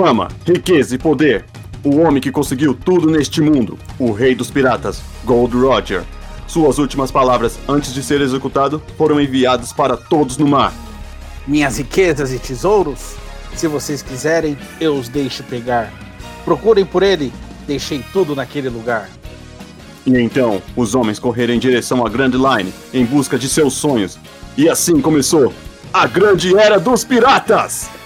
Fama, riqueza e poder. O homem que conseguiu tudo neste mundo. O rei dos piratas, Gold Roger. Suas últimas palavras antes de ser executado foram enviadas para todos no mar. Minhas riquezas e tesouros? Se vocês quiserem, eu os deixo pegar. Procurem por ele, deixei tudo naquele lugar. E então, os homens correram em direção à Grand Line em busca de seus sonhos. E assim começou a Grande Era dos Piratas!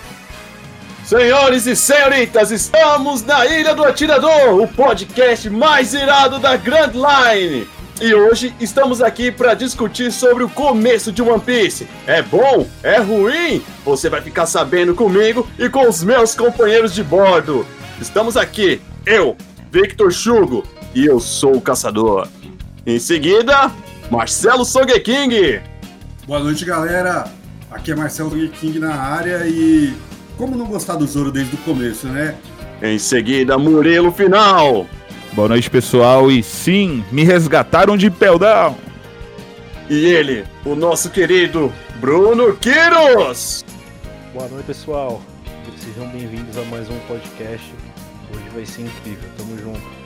Senhores e senhoritas, estamos na Ilha do Atirador, o podcast mais irado da Grand Line. E hoje estamos aqui para discutir sobre o começo de One Piece. É bom? É ruim? Você vai ficar sabendo comigo e com os meus companheiros de bordo. Estamos aqui, eu, Victor Chugo, e eu sou o caçador. Em seguida, Marcelo Sogeking. Boa noite, galera. Aqui é Marcelo Sogeking na área e como não gostar do Zoro desde o começo, né? Em seguida, Murilo Final. Boa noite, pessoal. E sim, me resgataram de Peldão. E ele, o nosso querido Bruno Quiros. Boa noite, pessoal. Sejam bem-vindos a mais um podcast. Hoje vai ser incrível. Tamo junto.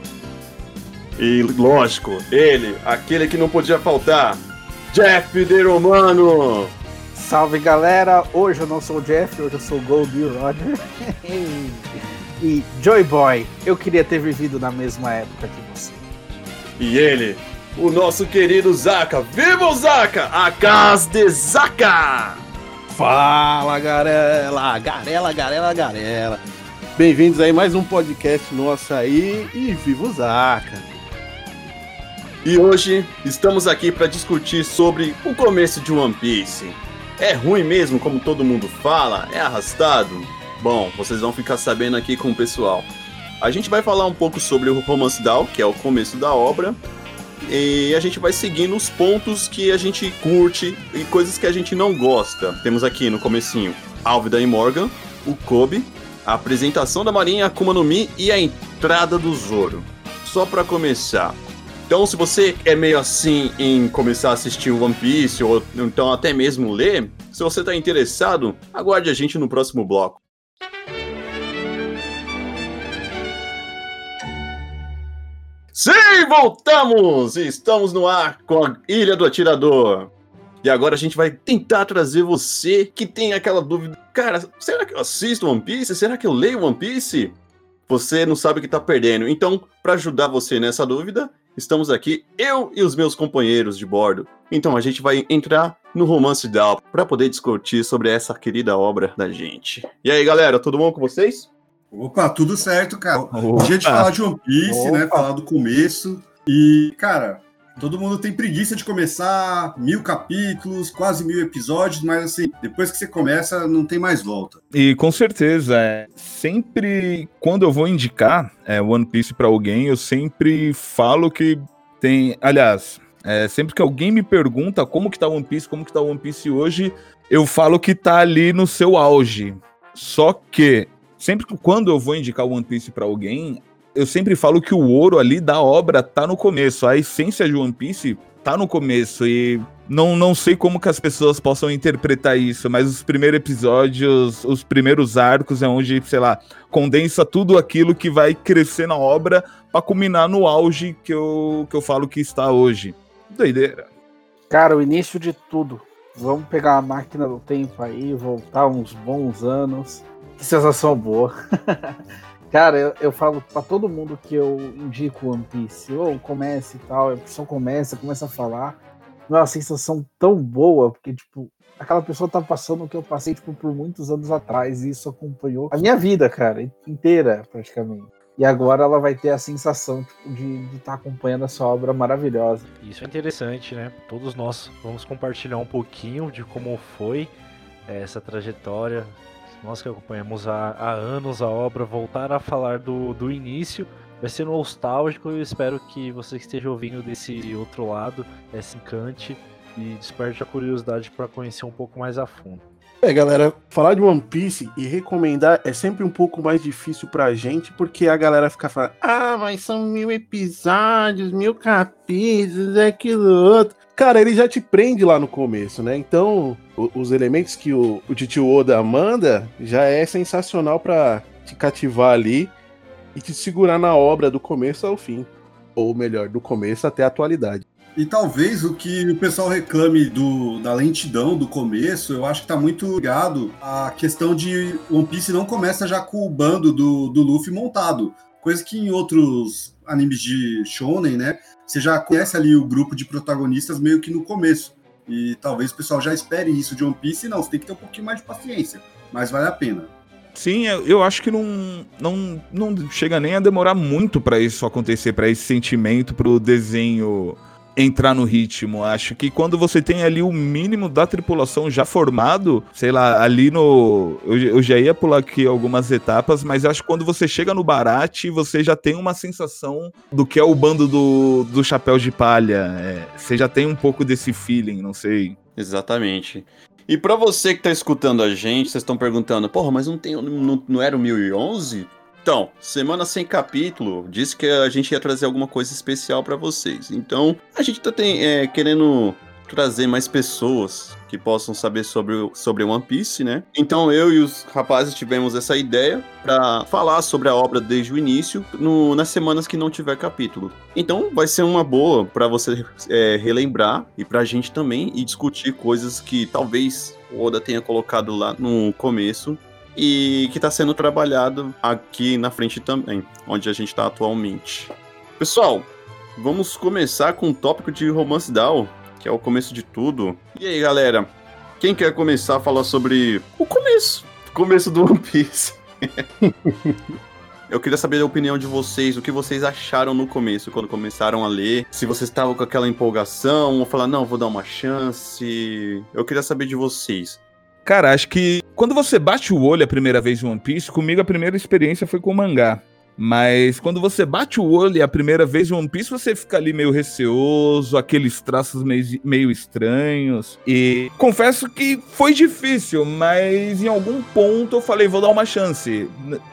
E lógico, ele, aquele que não podia faltar, Jeff De Romano. Salve galera, hoje eu não sou o Jeff, hoje eu sou o Gold Roger. e Joy Boy, eu queria ter vivido na mesma época que você. E ele, o nosso querido Zaka. Viva o Zaka! A casa de Zaka! Fala garela, garela, garela, garela. Bem-vindos aí mais um podcast nosso aí e viva o Zaka! E hoje estamos aqui para discutir sobre o começo de One Piece. É ruim mesmo, como todo mundo fala? É arrastado? Bom, vocês vão ficar sabendo aqui com o pessoal. A gente vai falar um pouco sobre o Romance Down, que é o começo da obra, e a gente vai seguindo os pontos que a gente curte e coisas que a gente não gosta. Temos aqui no comecinho Álvida e Morgan, o Kobe, a apresentação da Marinha Akuma no Mi e a entrada do Zoro. Só para começar, então, se você é meio assim em começar a assistir One Piece ou então até mesmo ler, se você está interessado, aguarde a gente no próximo bloco. Sim, voltamos! Estamos no ar com a Ilha do Atirador. E agora a gente vai tentar trazer você que tem aquela dúvida: cara, será que eu assisto One Piece? Será que eu leio One Piece? Você não sabe o que está perdendo. Então, para ajudar você nessa dúvida, estamos aqui, eu e os meus companheiros de bordo. Então a gente vai entrar no Romance Down para poder discutir sobre essa querida obra da gente. E aí, galera, tudo bom com vocês? Opa, tudo certo, cara. Opa. Dia de falar de One Piece, né? Opa. né? Falar do começo. E, cara, Todo mundo tem preguiça de começar mil capítulos, quase mil episódios, mas assim, depois que você começa, não tem mais volta. E com certeza, é, sempre quando eu vou indicar é, One Piece para alguém, eu sempre falo que tem. Aliás, é, sempre que alguém me pergunta como que tá One Piece, como que tá One Piece hoje, eu falo que tá ali no seu auge. Só que sempre que quando eu vou indicar One Piece para alguém, eu sempre falo que o ouro ali da obra tá no começo. A essência de One Piece tá no começo e não, não sei como que as pessoas possam interpretar isso, mas os primeiros episódios, os primeiros arcos é onde, sei lá, condensa tudo aquilo que vai crescer na obra para culminar no auge que eu, que eu falo que está hoje. Doideira. Cara, o início de tudo. Vamos pegar a máquina do tempo aí, voltar uns bons anos. Que sensação boa. Cara, eu, eu falo para todo mundo que eu indico One Piece, ou comece e tal, a pessoa começa, começa a falar. Não é uma sensação tão boa, porque, tipo, aquela pessoa tá passando o que eu passei, tipo, por muitos anos atrás, e isso acompanhou a minha vida, cara, inteira, praticamente. E agora ela vai ter a sensação tipo, de estar tá acompanhando essa obra maravilhosa. Isso é interessante, né? Todos nós vamos compartilhar um pouquinho de como foi eh, essa trajetória, nós que acompanhamos há, há anos a obra, voltar a falar do, do início vai ser nostálgico e eu espero que você que esteja ouvindo desse outro lado é, se encante e desperte a curiosidade para conhecer um pouco mais a fundo. É, galera, falar de One Piece e recomendar é sempre um pouco mais difícil pra gente, porque a galera fica falando, ah, mas são mil episódios, mil capítulos, é aquilo outro. Cara, ele já te prende lá no começo, né? Então, o, os elementos que o, o Oda manda já é sensacional para te cativar ali e te segurar na obra do começo ao fim. Ou melhor, do começo até a atualidade. E talvez o que o pessoal reclame do, da lentidão do começo, eu acho que tá muito ligado à questão de One Piece não começa já com o bando do, do Luffy montado. Coisa que em outros animes de shonen, né? Você já conhece ali o grupo de protagonistas meio que no começo. E talvez o pessoal já espere isso de One Piece. Não, você tem que ter um pouquinho mais de paciência. Mas vale a pena. Sim, eu acho que não, não, não chega nem a demorar muito para isso acontecer, para esse sentimento, pro desenho entrar no ritmo. Acho que quando você tem ali o mínimo da tripulação já formado, sei lá, ali no. Eu, eu já ia pular aqui algumas etapas, mas acho que quando você chega no Barate, você já tem uma sensação do que é o bando do, do chapéu de palha. É, você já tem um pouco desse feeling, não sei. Exatamente. E para você que tá escutando a gente, vocês estão perguntando, porra, mas não, tem, não, não era o 1011? Então, semana sem capítulo, disse que a gente ia trazer alguma coisa especial para vocês. Então, a gente tá tem, é, querendo trazer mais pessoas que possam saber sobre, sobre One Piece, né? Então eu e os rapazes tivemos essa ideia para falar sobre a obra desde o início, no, nas semanas que não tiver capítulo. Então vai ser uma boa para você é, relembrar e pra gente também e discutir coisas que talvez o Oda tenha colocado lá no começo e que está sendo trabalhado aqui na frente também, onde a gente está atualmente. Pessoal, vamos começar com o tópico de Romance Down, que é o começo de tudo. E aí, galera, quem quer começar a falar sobre o começo? O começo do One Piece. Eu queria saber a opinião de vocês, o que vocês acharam no começo, quando começaram a ler. Se vocês estavam com aquela empolgação, ou falar, não, vou dar uma chance. Eu queria saber de vocês. Cara, acho que quando você bate o olho a primeira vez em One Piece, comigo a primeira experiência foi com o mangá. Mas quando você bate o olho a primeira vez em One Piece, você fica ali meio receoso, aqueles traços meio, meio estranhos. E confesso que foi difícil, mas em algum ponto eu falei, vou dar uma chance.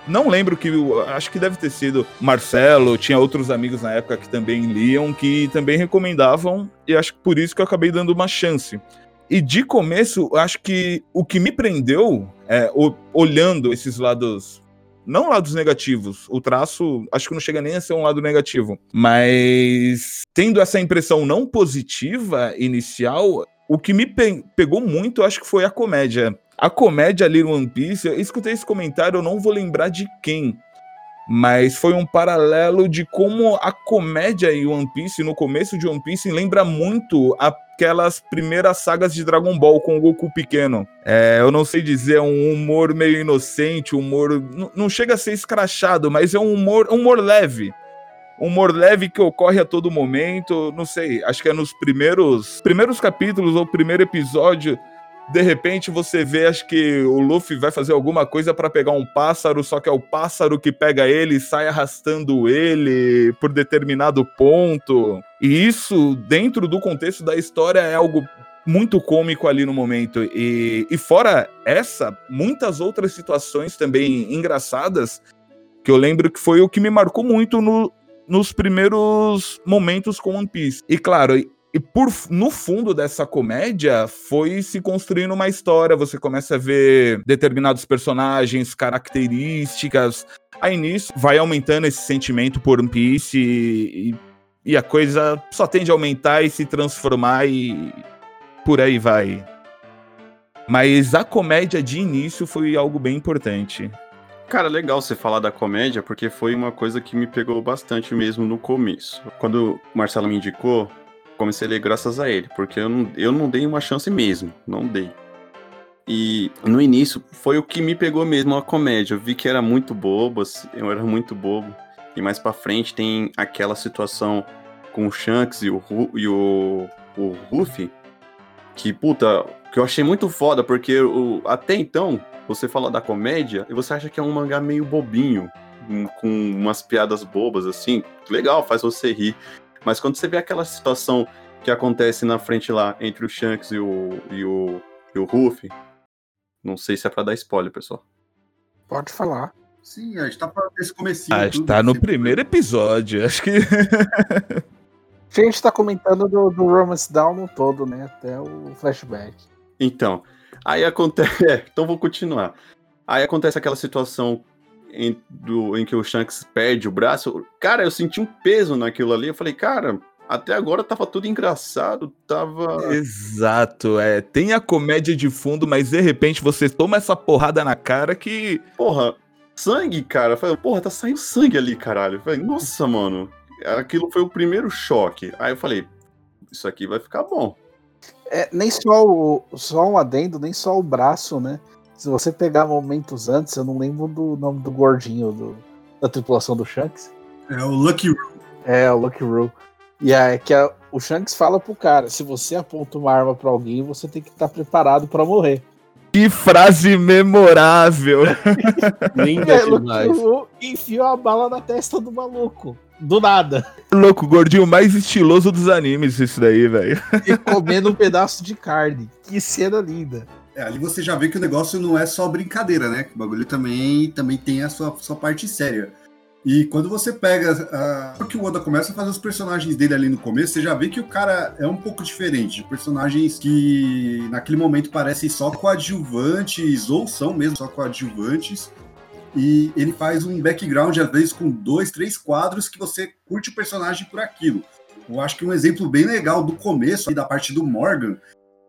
Não lembro que. Acho que deve ter sido Marcelo, tinha outros amigos na época que também liam, que também recomendavam, e acho que por isso que eu acabei dando uma chance. E de começo, acho que o que me prendeu, é, olhando esses lados, não lados negativos, o traço acho que não chega nem a ser um lado negativo, mas tendo essa impressão não positiva inicial, o que me pe pegou muito, acho que foi a comédia. A comédia ali no One Piece, eu escutei esse comentário, eu não vou lembrar de quem, mas foi um paralelo de como a comédia em One Piece, no começo de One Piece, lembra muito aquelas primeiras sagas de Dragon Ball com o Goku pequeno. É, eu não sei dizer, é um humor meio inocente, humor. Não chega a ser escrachado, mas é um humor, humor leve. Humor leve que ocorre a todo momento. Não sei, acho que é nos primeiros, primeiros capítulos ou primeiro episódio de repente você vê, acho que o Luffy vai fazer alguma coisa para pegar um pássaro, só que é o pássaro que pega ele e sai arrastando ele por determinado ponto. E isso, dentro do contexto da história, é algo muito cômico ali no momento. E, e fora essa, muitas outras situações também engraçadas, que eu lembro que foi o que me marcou muito no, nos primeiros momentos com One Piece. E claro, e por, no fundo dessa comédia foi se construindo uma história. Você começa a ver determinados personagens, características. Aí nisso vai aumentando esse sentimento por One Piece e, e a coisa só tende a aumentar e se transformar e por aí vai. Mas a comédia de início foi algo bem importante. Cara, legal você falar da comédia, porque foi uma coisa que me pegou bastante mesmo no começo. Quando o Marcelo me indicou, comecei a ler graças a ele, porque eu não, eu não dei uma chance mesmo, não dei. E no início foi o que me pegou mesmo a comédia. Eu vi que era muito bobo, assim, eu era muito bobo. E mais para frente tem aquela situação com o Shanks e o, e o, o Ruffy, que puta, que eu achei muito foda, porque o, até então você fala da comédia e você acha que é um mangá meio bobinho, com umas piadas bobas assim, legal, faz você rir. Mas quando você vê aquela situação que acontece na frente lá entre o Shanks e o, e o, e o Ruffy, não sei se é pra dar spoiler, pessoal. Pode falar. Sim, a gente tá falando desse comecinho. A gente tá no primeiro episódio, acho que. a gente tá comentando do, do Romance Down no todo, né? Até o flashback. Então, aí acontece. É, então vou continuar. Aí acontece aquela situação em, do, em que o Shanks perde o braço, cara, eu senti um peso naquilo ali. Eu falei, cara, até agora tava tudo engraçado, tava. Exato, é. Tem a comédia de fundo, mas de repente você toma essa porrada na cara que. Porra, sangue, cara. Eu falei, porra, tá saindo sangue ali, caralho. Eu falei, nossa, mano. Aquilo foi o primeiro choque. Aí eu falei, isso aqui vai ficar bom. É, nem só o só um adendo, nem só o braço, né? Se você pegar momentos antes, eu não lembro do nome do gordinho do, da tripulação do Shanks. É o Lucky Roo. É, o Lucky Roo. E é que a, o Shanks fala pro cara: se você aponta uma arma pra alguém, você tem que estar preparado pra morrer. Que frase memorável! Linda É, Lucky demais. Roo enfiou a bala na testa do maluco. Do nada. Louco, o gordinho mais estiloso dos animes, isso daí, velho. E comendo um pedaço de carne. Que cena linda. É, ali você já vê que o negócio não é só brincadeira, né? Que o bagulho também, também tem a sua, sua parte séria. E quando você pega. ah, porque o Oda começa a fazer os personagens dele ali no começo, você já vê que o cara é um pouco diferente. Personagens que naquele momento parecem só coadjuvantes, ou são mesmo só coadjuvantes. E ele faz um background, às vezes, com dois, três quadros que você curte o personagem por aquilo. Eu acho que um exemplo bem legal do começo, da parte do Morgan,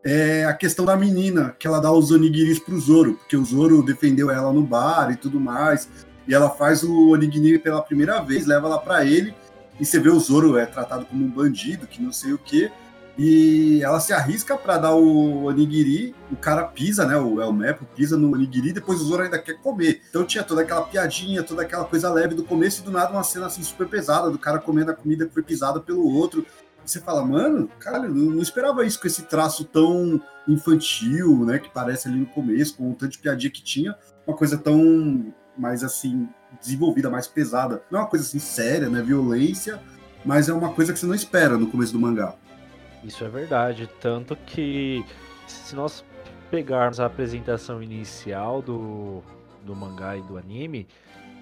é a questão da menina, que ela dá os onigiris pro Zoro, porque o Zoro defendeu ela no bar e tudo mais. E ela faz o onigiri pela primeira vez, leva ela pra ele, e você vê o Zoro é tratado como um bandido, que não sei o quê. E ela se arrisca pra dar o onigiri, o cara pisa, né? O El Mepo pisa no onigiri, depois o Zoro ainda quer comer. Então tinha toda aquela piadinha, toda aquela coisa leve do começo e do nada uma cena assim super pesada, do cara comendo a comida que foi pisada pelo outro. Você fala, mano, cara, eu não esperava isso com esse traço tão infantil, né? Que parece ali no começo, com o tanto de piadinha que tinha, uma coisa tão mais assim, desenvolvida, mais pesada. Não é uma coisa assim séria, né? Violência, mas é uma coisa que você não espera no começo do mangá. Isso é verdade. Tanto que se nós pegarmos a apresentação inicial do, do mangá e do anime,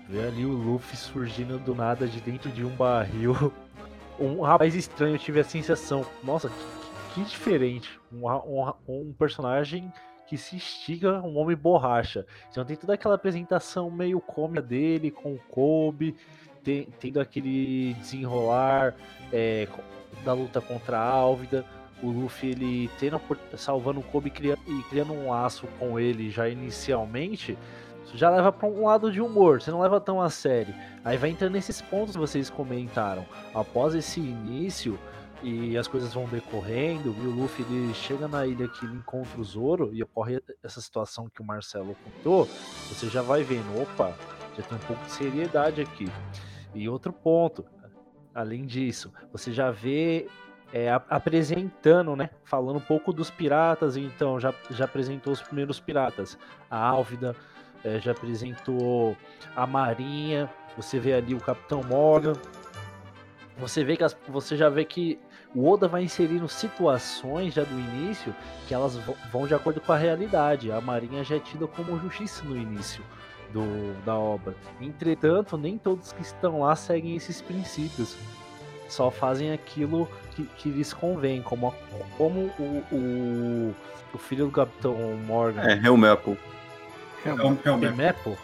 vê ali o Luffy surgindo do nada de dentro de um barril. Um rapaz estranho, eu tive a sensação. Nossa, que, que diferente. Um, um, um personagem que se estiga, um homem borracha. Então tem toda aquela apresentação meio cômica dele com o Kobe, tem- tendo aquele desenrolar é, da luta contra a Álvida. O Luffy ele tendo, salvando o Kobe e cria- criando um laço com ele já inicialmente, já leva para um lado de humor, você não leva tão a sério. Aí vai entrando nesses pontos que vocês comentaram. Após esse início e as coisas vão decorrendo, e o Luffy ele chega na ilha que ele encontra o Zoro e ocorre essa situação que o Marcelo contou, você já vai vendo, opa, já tem um pouco de seriedade aqui. E outro ponto, além disso, você já vê é, apresentando, né? Falando um pouco dos piratas, então já, já apresentou os primeiros piratas. A Álvida é, já apresentou a Marinha, você vê ali o Capitão Morgan. Você vê que as- você já vê que o Oda vai inserindo situações já do início que elas vão de acordo com a realidade. A Marinha já é tida como justiça no início do, da obra. Entretanto, nem todos que estão lá seguem esses princípios. Só fazem aquilo que, que lhes convém, como, como o, o, o filho do Capitão Morgan, É, Helmepo. É um, é Pemepo,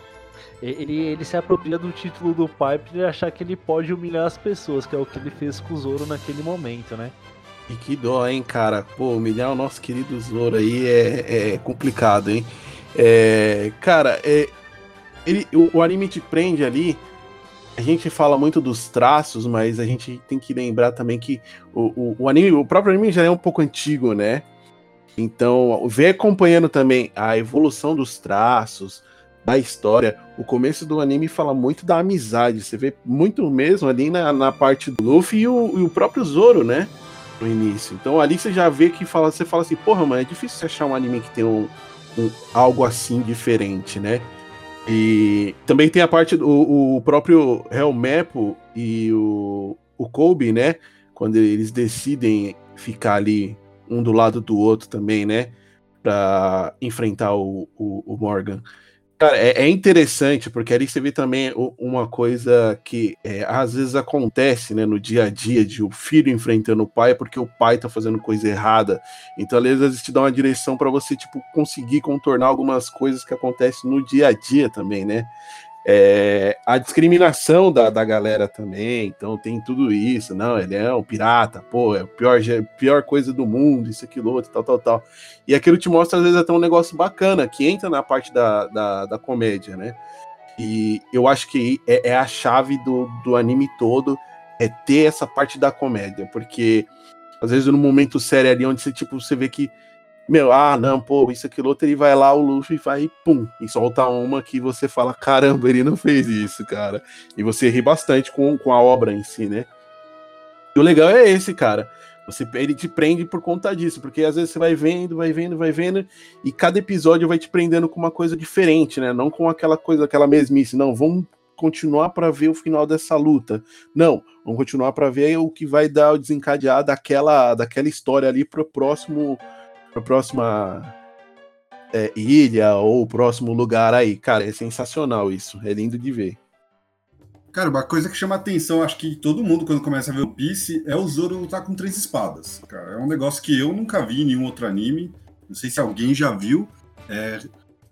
ele, ele se apropria do título do pai pra ele achar que ele pode humilhar as pessoas, que é o que ele fez com o Zoro naquele momento, né? E que dó, hein, cara? Pô, humilhar o nosso querido Zoro aí é, é complicado, hein? É, cara, é, ele, o, o anime te prende ali. A gente fala muito dos traços, mas a gente tem que lembrar também que o, o, o anime, o próprio anime já é um pouco antigo, né? Então, ver acompanhando também a evolução dos traços, da história. O começo do anime fala muito da amizade. Você vê muito mesmo ali na, na parte do Luffy e o, e o próprio Zoro, né? No início. Então ali você já vê que fala, você fala assim, porra, mano, é difícil achar um anime que tem um, um- algo assim diferente, né? E também tem a parte do o próprio Helmepo e o, o Kobe, né? Quando eles decidem ficar ali um do lado do outro também, né? Pra enfrentar o, o, o Morgan. Cara, é, é interessante, porque ali você vê também uma coisa que é, às vezes acontece né, no dia a dia de o filho enfrentando o pai porque o pai tá fazendo coisa errada. Então, às vezes, te dá uma direção para você, tipo, conseguir contornar algumas coisas que acontecem no dia a dia também, né? É, a discriminação da, da galera também, então tem tudo isso, não, ele é um pirata, pô, é a pior, pior coisa do mundo, isso, aquilo, outro, tal, tal, tal. E aquilo te mostra, às vezes, até um negócio bacana, que entra na parte da, da, da comédia, né? E eu acho que é, é, a chave do, do anime todo, é ter essa parte da comédia, porque às vezes no momento sério ali, onde você, tipo, você vê que meu, ah, não, pô, isso, aquilo, outro, ele vai lá, o Luffy vai, pum, e solta uma que você fala, caramba, ele não fez isso, cara. E você ri bastante com, com a obra em si, né? E o legal é esse, cara. Você, ele te prende por conta disso, porque às vezes você vai vendo, vai vendo, vai vendo, e cada episódio vai te prendendo com uma coisa diferente, né? Não com aquela coisa, aquela mesmice, não, vamos continuar para ver o final dessa luta. Não, vamos continuar para ver o que vai dar o desencadear daquela, daquela história ali pro próximo para a próxima é, ilha ou próximo lugar aí. Cara, é sensacional isso. É lindo de ver. Cara, uma coisa que chama atenção, acho que todo mundo, quando começa a ver o Piece, é o Zoro lutar com três espadas. Cara, é um negócio que eu nunca vi em nenhum outro anime. Não sei se alguém já viu. É,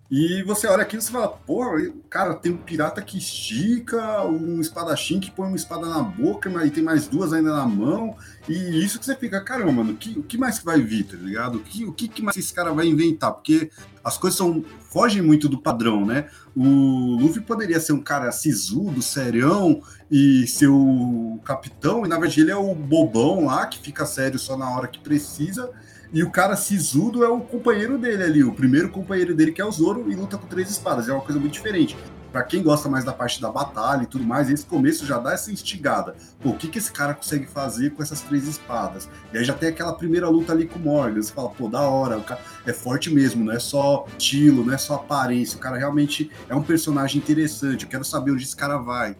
e você olha aquilo e fala, porra, cara, tem um pirata que estica, um espadachim que põe uma espada na boca, mas tem mais duas ainda na mão. E isso que você fica, caramba, mano, o que, que mais que vai vir, tá ligado? O que, o que mais esse cara vai inventar? Porque as coisas são, fogem muito do padrão, né? O Luffy poderia ser um cara sisudo, serião, e ser o capitão, e na verdade ele é o bobão lá, que fica sério só na hora que precisa. E o cara sisudo é o companheiro dele ali, o primeiro companheiro dele, que é o Zoro, e luta com três espadas. É uma coisa muito diferente. Para quem gosta mais da parte da batalha e tudo mais, esse começo já dá essa instigada. Pô, o que, que esse cara consegue fazer com essas três espadas? E aí já tem aquela primeira luta ali com o Morgan. Você fala, pô, da hora, o cara é forte mesmo, não é só estilo, não é só aparência. O cara realmente é um personagem interessante. Eu quero saber onde esse cara vai.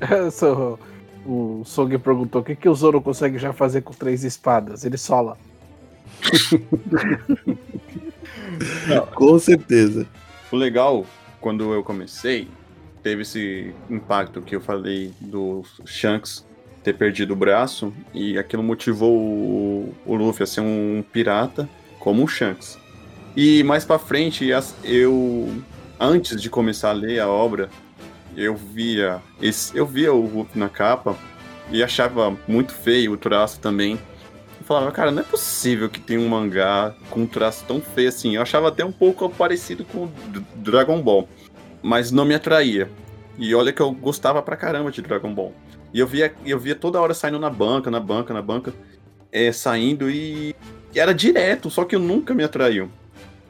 o Song perguntou o que, que o Zoro consegue já fazer com três espadas. Ele sola. Com certeza. O legal, quando eu comecei, teve esse impacto que eu falei do Shanks ter perdido o braço e aquilo motivou o, o Luffy a ser um pirata como o Shanks. E mais para frente, eu antes de começar a ler a obra, eu via esse, eu via o Luffy na capa e achava muito feio o traço também falava, cara, não é possível que tenha um mangá com um traço tão feio assim. Eu achava até um pouco parecido com Dragon Ball, mas não me atraía. E olha que eu gostava pra caramba de Dragon Ball. E eu via, eu via toda hora saindo na banca, na banca, na banca, é, saindo e, e era direto, só que eu nunca me atraiu.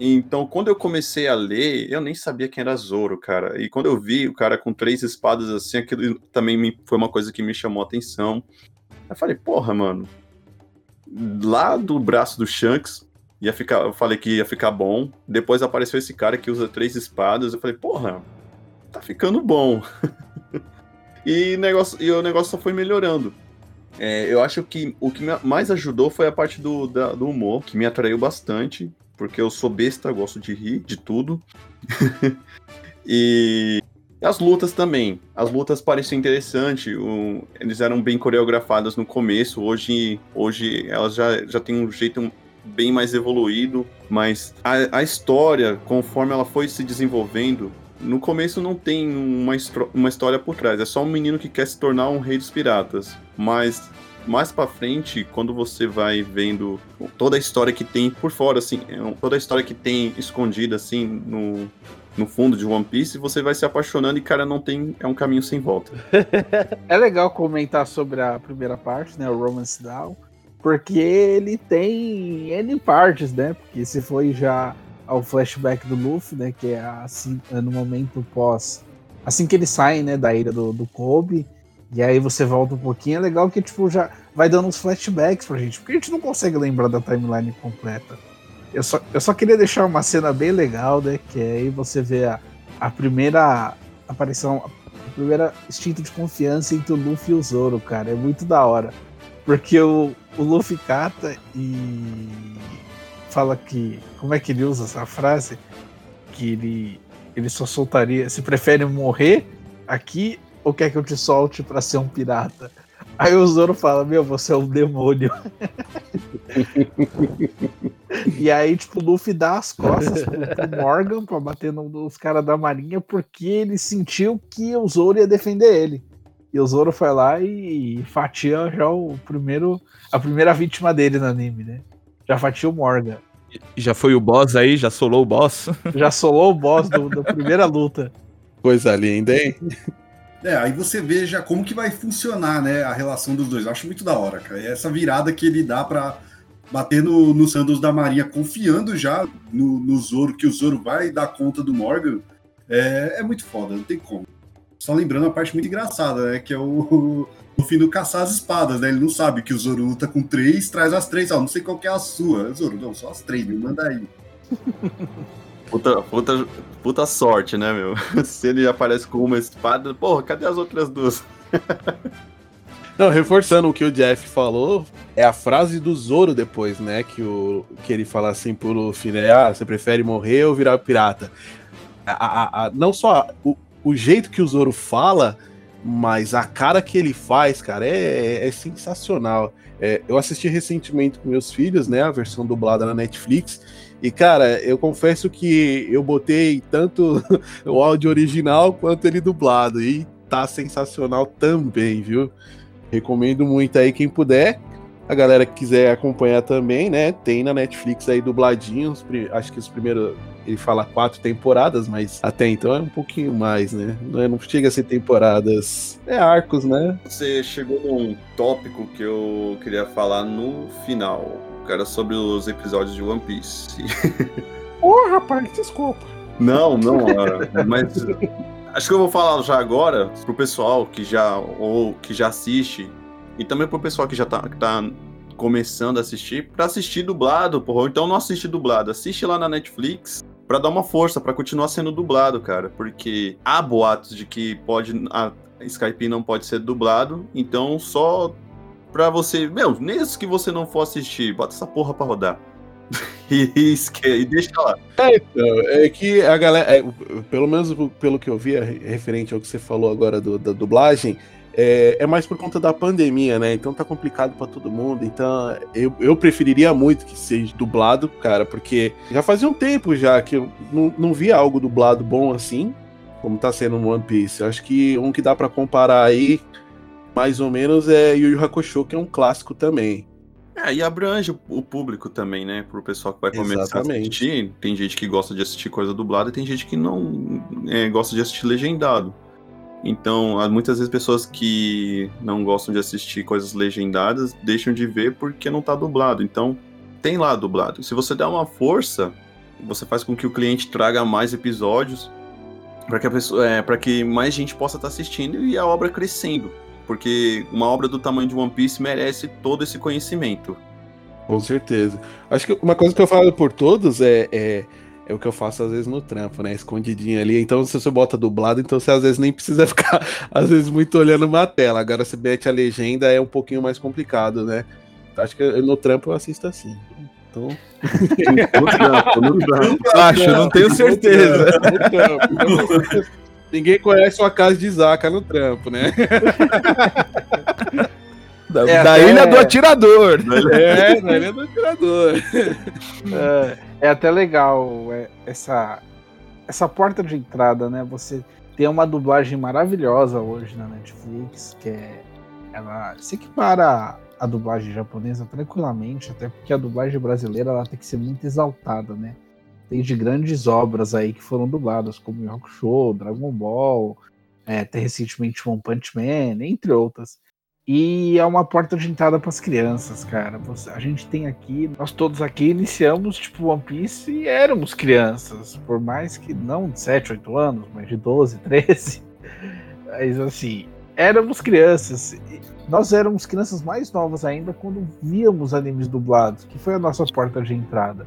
Então, quando eu comecei a ler, eu nem sabia quem era Zoro, cara. E quando eu vi o cara com três espadas assim, aquilo também me, foi uma coisa que me chamou a atenção. Eu falei, porra, mano, lá do braço do Shanks. Ia ficar, eu falei que ia ficar bom. Depois apareceu esse cara que usa três espadas. Eu falei, porra, tá ficando bom. e, negócio, e o negócio só foi melhorando. É, eu acho que o que mais ajudou foi a parte do, da, do humor, que me atraiu bastante, porque eu sou besta, gosto de rir de tudo. e as lutas também. As lutas pareciam interessantes. Um, eles eram bem coreografadas no começo. Hoje, hoje elas já, já têm um jeito bem mais evoluído. Mas a, a história, conforme ela foi se desenvolvendo, no começo não tem uma, uma história por trás. É só um menino que quer se tornar um rei dos piratas. Mas mais para frente, quando você vai vendo toda a história que tem por fora, assim, é toda a história que tem escondida assim no, no fundo de One Piece, você vai se apaixonando e, cara, não tem. É um caminho sem volta. é legal comentar sobre a primeira parte, né? O Romance Down, porque ele tem N partes, né? Porque se foi já ao flashback do Luffy, né? Que é assim, é no momento pós. Assim que ele sai, né, da ilha do, do Kobe. E aí você volta um pouquinho, é legal que, tipo, já vai dando uns flashbacks pra gente, porque a gente não consegue lembrar da timeline completa. Eu só, eu só queria deixar uma cena bem legal, né? Que aí você vê a, a primeira aparição, a primeira instinto de confiança entre o Luffy e o Zoro, cara. É muito da hora. Porque o, o Luffy cata e fala que. Como é que ele usa essa frase? Que ele, ele só soltaria. Se prefere morrer aqui ou quer que eu te solte para ser um pirata? Aí o Zoro fala: Meu, você é um demônio. E aí, tipo, o Luffy dá as costas pro, pro Morgan pra bater nos caras da marinha porque ele sentiu que o Zoro ia defender ele. E o Zoro foi lá e fatia já o primeiro, a primeira vítima dele no anime, né? Já fatia o Morgan. Já foi o boss aí? Já solou o boss? Já solou o boss do, da primeira luta. Coisa linda, hein? É, aí você veja como que vai funcionar, né, a relação dos dois. Eu acho muito da hora, cara. E essa virada que ele dá pra bater no, no Santos da Marinha, confiando já no, no Zoro, que o Zoro vai dar conta do Morgan, é, é muito foda, não tem como. Só lembrando a parte muito engraçada, né? Que é o, o fim do caçar as espadas, né? Ele não sabe que o Zoro luta com três, traz as três, ó, não sei qual que é a sua. Zoro, não, só as três, me manda aí. Puta, puta, puta sorte, né, meu? Se ele aparece com uma espada, porra, cadê as outras duas? Não, reforçando o que o Jeff falou, é a frase do Zoro depois, né? Que, o, que ele fala assim pro Luffy, né? Ah, você prefere morrer ou virar pirata? A, a, a, não só o, o jeito que o Zoro fala, mas a cara que ele faz, cara, é, é sensacional. É, eu assisti recentemente com meus filhos, né? A versão dublada na Netflix. E, cara, eu confesso que eu botei tanto o áudio original quanto ele dublado. E tá sensacional também, viu? Recomendo muito aí quem puder. A galera que quiser acompanhar também, né? Tem na Netflix aí dubladinhos. Acho que os primeiros. Ele fala quatro temporadas, mas até então é um pouquinho mais, né? Não, é, não chega a ser temporadas. É arcos, né? Você chegou num tópico que eu queria falar no final era sobre os episódios de One Piece. Ô, oh, rapaz, desculpa. Não, não, mas acho que eu vou falar já agora pro pessoal que já ou que já assiste e também pro pessoal que já tá, que tá começando a assistir, para assistir dublado, porra, ou então não assiste dublado, assiste lá na Netflix para dar uma força para continuar sendo dublado, cara, porque há boatos de que pode a Skype não pode ser dublado, então só pra você. Meu, mesmo que você não for assistir, bota essa porra pra rodar. e, e deixa lá. É, então, é que a galera, é, pelo menos pelo que eu vi, referente ao que você falou agora do, da dublagem, é, é, mais por conta da pandemia, né? Então tá complicado para todo mundo. Então eu, eu preferiria muito que seja dublado, cara, porque já fazia um tempo já que eu não, não via algo dublado bom assim, como tá sendo no One Piece. Eu acho que um que dá para comparar aí mais ou menos é Yu Yu Hakusho, que é um clássico também. É, e abrange o público também, né? Pro pessoal que vai começar Exatamente. a assistir. Tem gente que gosta de assistir coisa dublada e tem gente que não é, gosta de assistir legendado. Então, muitas vezes pessoas que não gostam de assistir coisas legendadas deixam de ver porque não tá dublado. Então, tem lá dublado. Se você der uma força, você faz com que o cliente traga mais episódios para que, a pessoa, é, que mais gente possa estar tá assistindo e a obra crescendo porque uma obra do tamanho de One Piece merece todo esse conhecimento. Com certeza. Acho que uma coisa que eu falo por todos é, é, é, o que eu faço às vezes no trampo, né? Escondidinho ali. Então, se você bota dublado, então você às vezes nem precisa ficar, às vezes, muito olhando uma tela. Agora, se mete a legenda, é um pouquinho mais complicado, né? Acho que no trampo eu assisto assim. Então. no trampo, no trampo. Acho, não tenho certeza. No trampo. Ninguém conhece uma casa de Zaca no trampo, né? Da, é da até... ilha do atirador. É, da ilha do atirador. É, é até legal é, essa, essa porta de entrada, né? Você tem uma dublagem maravilhosa hoje na Netflix, que é. Ela se equipara a dublagem japonesa tranquilamente, até porque a dublagem brasileira ela tem que ser muito exaltada, né? Tem de grandes obras aí que foram dubladas, como Rock Show, Dragon Ball, é, até recentemente One Punch Man, entre outras. E é uma porta de entrada para as crianças, cara. a gente tem aqui, nós todos aqui iniciamos tipo One Piece e éramos crianças, por mais que não de 7, 8 anos, mas de 12, 13. Mas assim, éramos crianças. Nós éramos crianças mais novas ainda quando víamos animes dublados, que foi a nossa porta de entrada.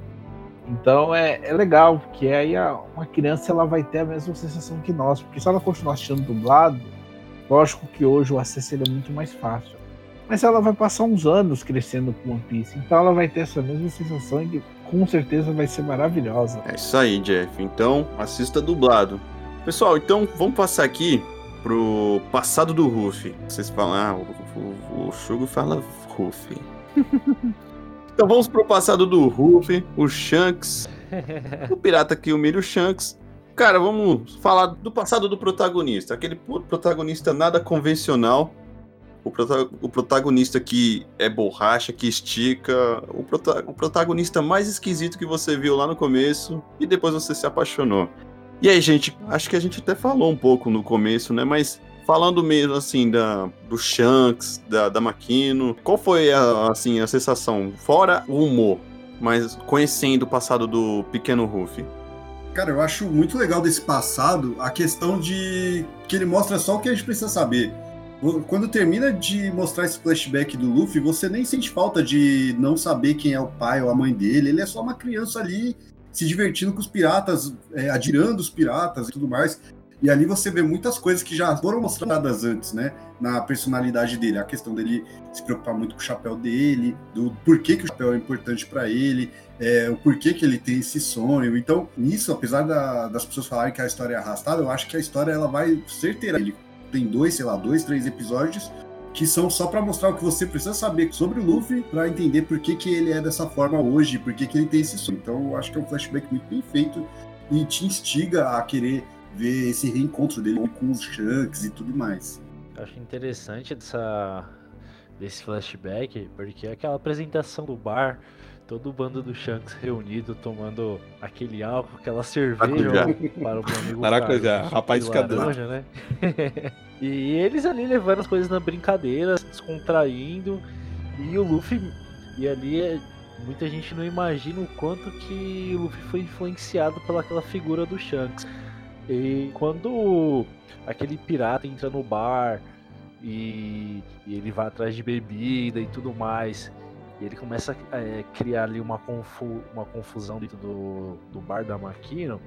Então é, é legal, porque aí a, uma criança ela vai ter a mesma sensação que nós, porque se ela continuar assistindo dublado, lógico que hoje o acesso é muito mais fácil. Mas ela vai passar uns anos crescendo com One Piece, então ela vai ter essa mesma sensação e com certeza vai ser maravilhosa. É isso aí, Jeff. Então assista dublado. Pessoal, então vamos passar aqui pro passado do Ruffy. Vocês falam, ah, o, o, o Shugo fala Ruffy. Então vamos pro passado do Ruffy, o Shanks, o pirata que humilha o Shanks. Cara, vamos falar do passado do protagonista. Aquele protagonista nada convencional. O, prota o protagonista que é borracha, que estica. O, prota o protagonista mais esquisito que você viu lá no começo e depois você se apaixonou. E aí, gente, acho que a gente até falou um pouco no começo, né? Mas falando mesmo assim da, do Shanks, da, da Makino, qual foi a, assim, a sensação? Fora o humor, mas conhecendo o passado do pequeno Ruffy. Cara, eu acho muito legal desse passado a questão de que ele mostra só o que a gente precisa saber. Quando termina de mostrar esse flashback do Luffy, você nem sente falta de não saber quem é o pai ou a mãe dele. Ele é só uma criança ali se divertindo com os piratas, é, os piratas e tudo mais. E ali você vê muitas coisas que já foram mostradas antes, né? Na personalidade dele. A questão dele se preocupar muito com o chapéu dele, do porquê que o chapéu é importante para ele, é, o porquê que ele tem esse sonho. Então, nisso, apesar da, das pessoas falarem que a história é arrastada, eu acho que a história ela vai certeira. Ele tem dois, sei lá, dois, três episódios que são só para mostrar o que você precisa saber sobre o Luffy para entender por que, que ele é dessa forma hoje, por que, que ele tem esse sonho. Então, eu acho que é um flashback muito bem feito e te instiga a querer ver esse reencontro dele com os Shanks e tudo mais. Eu acho interessante dessa, desse flashback, porque aquela apresentação do bar, todo o bando do Shanks reunido tomando aquele álcool, aquela cerveja para o meu amigo Maracujá, rapaz de laranja, né? e eles ali levando as coisas na brincadeira, descontraindo, e o Luffy, e ali é, muita gente não imagina o quanto que o Luffy foi influenciado pelaquela figura do Shanks. E quando aquele pirata entra no bar e, e ele vai atrás de bebida e tudo mais, e ele começa a é, criar ali uma, confu uma confusão dentro do, do bar da Makino.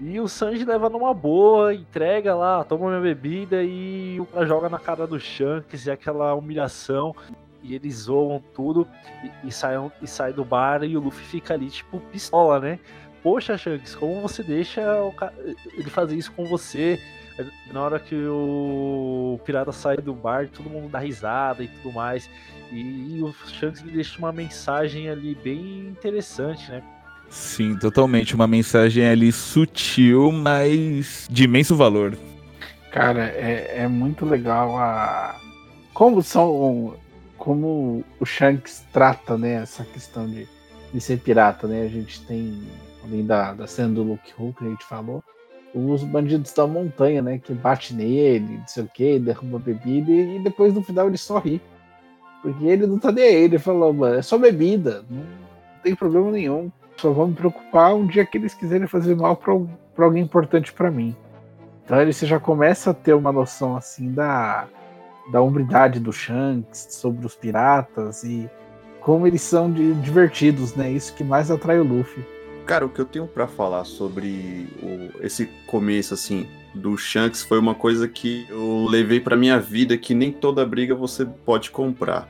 E o Sanji leva numa boa, entrega lá, toma minha bebida e o cara joga na cara do Shanks e aquela humilhação. E eles zoam tudo e, e, saem, e do bar e o Luffy fica ali, tipo, pistola, né? Poxa, Shanks, como você deixa ele fazer isso com você? Na hora que o pirata sai do bar, todo mundo dá risada e tudo mais. E, o Shanks deixa uma mensagem ali bem interessante, né? Sim, totalmente. Uma mensagem ali sutil, mas de imenso valor. Cara, é, é muito legal a. Como são. Como o Shanks trata, né, essa questão de, de ser pirata, né? A gente tem além da, da cena do Luke Hulk que a gente falou, os bandidos da montanha, né? Que bate nele, não sei o que, derruba bebida e, depois no final ele sorri. Porque ele não tá nem aí, ele falou, mano, é só bebida, não tem problema nenhum. Só vou me preocupar um dia que eles quiserem fazer mal pra, pra alguém importante para mim. Então ele você já começa a ter uma noção assim da, da hombridade do Shanks, sobre os piratas e como eles são de, divertidos, né? Isso que mais atrai o Luffy. Cara, o que eu tenho para falar sobre o, esse começo, assim, do Shanks foi uma coisa que eu levei pra minha vida que nem toda briga você pode comprar.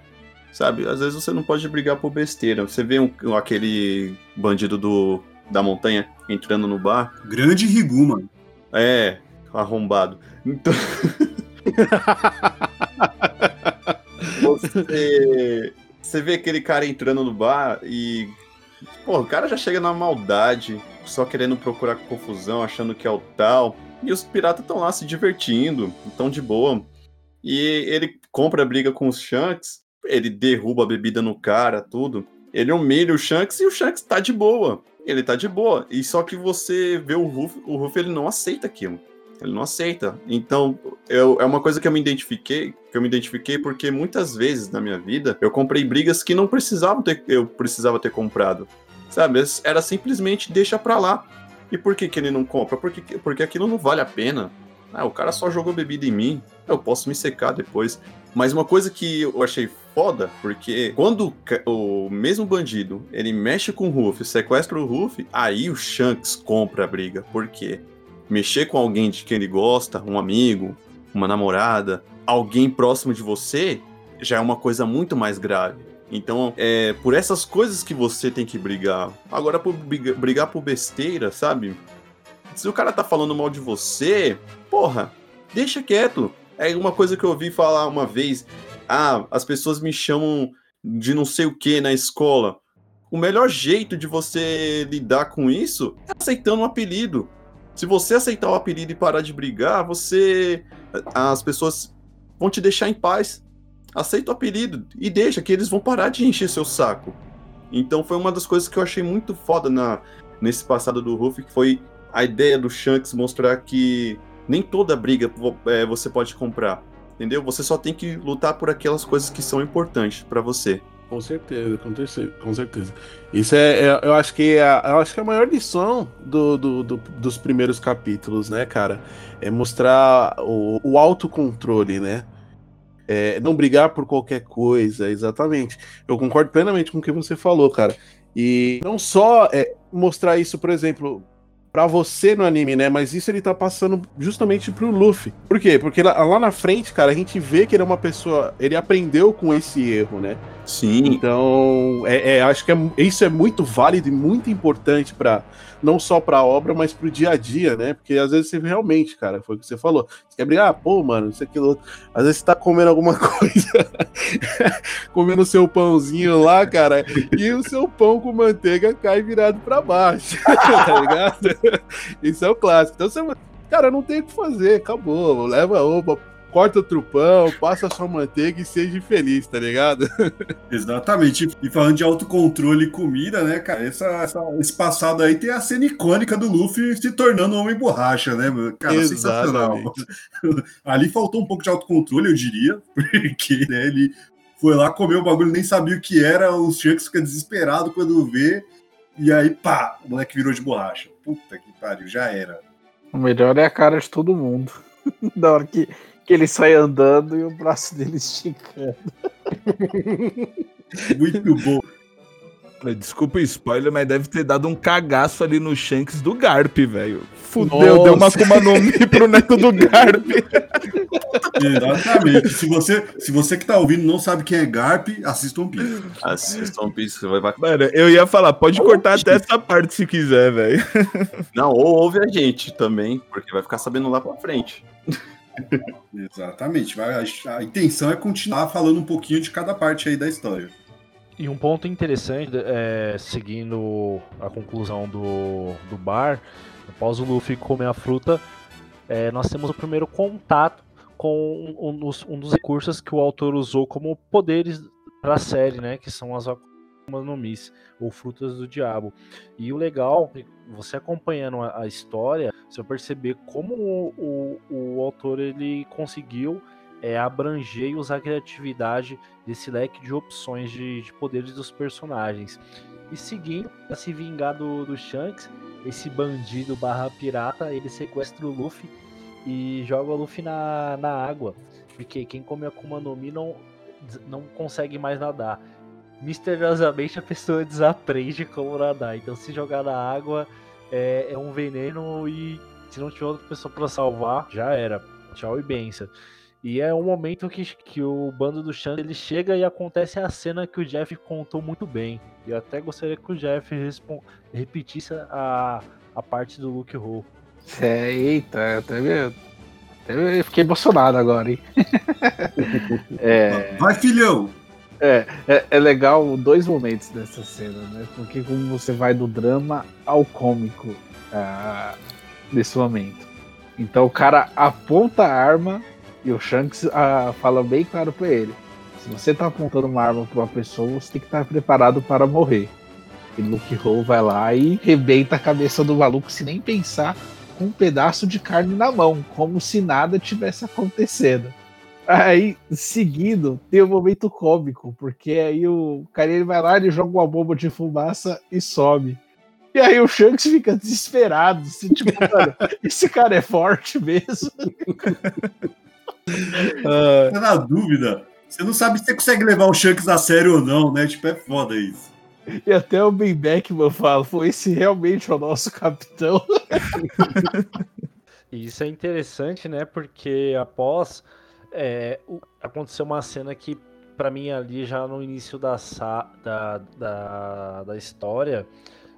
Sabe? Às vezes você não pode brigar por besteira. Você vê um, aquele bandido do, da montanha entrando no bar. Grande Rigu, mano. É, arrombado. Então. você, você vê aquele cara entrando no bar e Pô, o cara já chega na maldade, só querendo procurar confusão, achando que é o tal. E os piratas estão lá se divertindo, estão de boa. E ele compra a briga com os Shanks, ele derruba a bebida no cara, tudo. Ele humilha o Shanks e o Shanks tá de boa. Ele tá de boa. E só que você vê o Ruff, o Ruff ele não aceita aquilo. Ele não aceita. Então, eu, é uma coisa que eu me identifiquei, que eu me identifiquei porque muitas vezes na minha vida eu comprei brigas que não precisavam ter, eu precisava ter comprado. Sabe? Era simplesmente deixa pra lá. E por que, que ele não compra? Porque, porque aquilo não vale a pena. Ah, o cara só jogou bebida em mim, eu posso me secar depois. Mas uma coisa que eu achei foda, porque quando o mesmo bandido ele mexe com o Ruff, sequestra o Ruff, aí o Shanks compra a briga. Por quê? Mexer com alguém de quem ele gosta, um amigo, uma namorada, alguém próximo de você, já é uma coisa muito mais grave. Então, é por essas coisas que você tem que brigar. Agora, por brigar por besteira, sabe? Se o cara tá falando mal de você, porra, deixa quieto. É uma coisa que eu ouvi falar uma vez. Ah, as pessoas me chamam de não sei o que na escola. O melhor jeito de você lidar com isso é aceitando um apelido. Se você aceitar o apelido e parar de brigar, você. As pessoas vão te deixar em paz. Aceita o apelido e deixa que eles vão parar de encher seu saco. Então foi uma das coisas que eu achei muito foda na, nesse passado do Ruffy, que foi a ideia do Shanks mostrar que nem toda briga é, você pode comprar. Entendeu? Você só tem que lutar por aquelas coisas que são importantes para você. Com certeza, com certeza, com certeza. Isso é, é, eu acho que é, eu acho que é a maior lição do, do, do, dos primeiros capítulos, né, cara? É mostrar o, o autocontrole, né? É, não brigar por qualquer coisa, exatamente. Eu concordo plenamente com o que você falou, cara. E não só é, mostrar isso, por exemplo, para você no anime, né? Mas isso ele tá passando justamente pro Luffy. Por quê? Porque lá, lá, na frente, cara, a gente vê que ele é uma pessoa. Ele aprendeu com esse erro, né? Sim. Então, é, é acho que é, isso é muito válido e muito importante para não só pra obra, mas pro dia a dia, né? Porque às vezes você realmente, cara, foi o que você falou. Você quer brigar, ah, pô, mano, isso aqui outro. Às vezes você tá comendo alguma coisa, comendo seu pãozinho lá, cara, e o seu pão com manteiga cai virado para baixo, tá ligado? Isso é o clássico. Então você, cara, não tem o que fazer, acabou. Leva opa, corta o trupão, passa a sua manteiga e seja feliz, tá ligado? Exatamente. E falando de autocontrole e comida, né, cara? Essa, essa, esse passado aí tem a cena icônica do Luffy se tornando um homem borracha, né, Cara, Exatamente. sensacional. Ali faltou um pouco de autocontrole, eu diria, porque né, ele foi lá comer o bagulho, nem sabia o que era, o Shanks fica desesperado quando vê, e aí, pá, o moleque virou de borracha. Puta que pariu, já era. O melhor é a cara de todo mundo. da hora que, que ele sai andando e o braço dele esticando. Muito bom. Desculpa o spoiler, mas deve ter dado um cagaço ali no Shanks do Garp, velho. Fudeu, Nossa. deu uma Akuma no Mi pro neto do Garp. Exatamente. Se você, se você que tá ouvindo não sabe quem é Garp, assista um Piece. Assista um Piece, você vai... Mano, eu ia falar, pode cortar até essa parte se quiser, velho. Não, ou ouve a gente também, porque vai ficar sabendo lá pra frente. Exatamente. A, a intenção é continuar falando um pouquinho de cada parte aí da história. E um ponto interessante, é, seguindo a conclusão do, do bar, após o Luffy comer a fruta, é, nós temos o primeiro contato com um dos, um dos, recursos que o autor usou como poderes para a série, né? Que são as Akuma ou Frutas do Diabo. E o legal, você acompanhando a, a história, você perceber como o, o, o autor ele conseguiu é, abranger e usar a criatividade desse leque de opções de, de poderes dos personagens. E seguindo, para se vingar do, do Shanks, esse bandido barra pirata, ele sequestra o Luffy e joga o Luffy na, na água. Porque quem come Akuma no Mi não, não consegue mais nadar. Misteriosamente a pessoa desaprende como nadar. Então se jogar na água é, é um veneno e se não tiver outra pessoa para salvar, já era. Tchau e benção. E é um momento que, que o bando do Shanks ele chega e acontece a cena que o Jeff contou muito bem. E eu até gostaria que o Jeff repetisse a, a parte do Luke Roll. É, eita, até, até fiquei emocionado agora, hein? é, Vai, filhão! É, é, é, legal dois momentos dessa cena, né? Porque como você vai do drama ao cômico uh, nesse momento. Então o cara aponta a arma e o Shanks ah, fala bem claro para ele: se você tá apontando uma arma para uma pessoa, você tem que estar preparado para morrer. E Luke Ho vai lá e rebenta a cabeça do maluco sem nem pensar, com um pedaço de carne na mão, como se nada tivesse acontecendo. Aí, seguindo, tem um momento cômico, porque aí o cara ele vai lá, ele joga uma bomba de fumaça e some. E aí o Shanks fica desesperado, assim, tipo, mano, esse cara é forte mesmo. Uh... Tá na dúvida. Você não sabe se você consegue levar o Shanks a sério ou não, né? Tipo, é foda isso. E até o Ben Beckman fala, foi esse realmente o nosso capitão? e isso é interessante, né? Porque após é, aconteceu uma cena que para mim ali já no início da, da, da, da história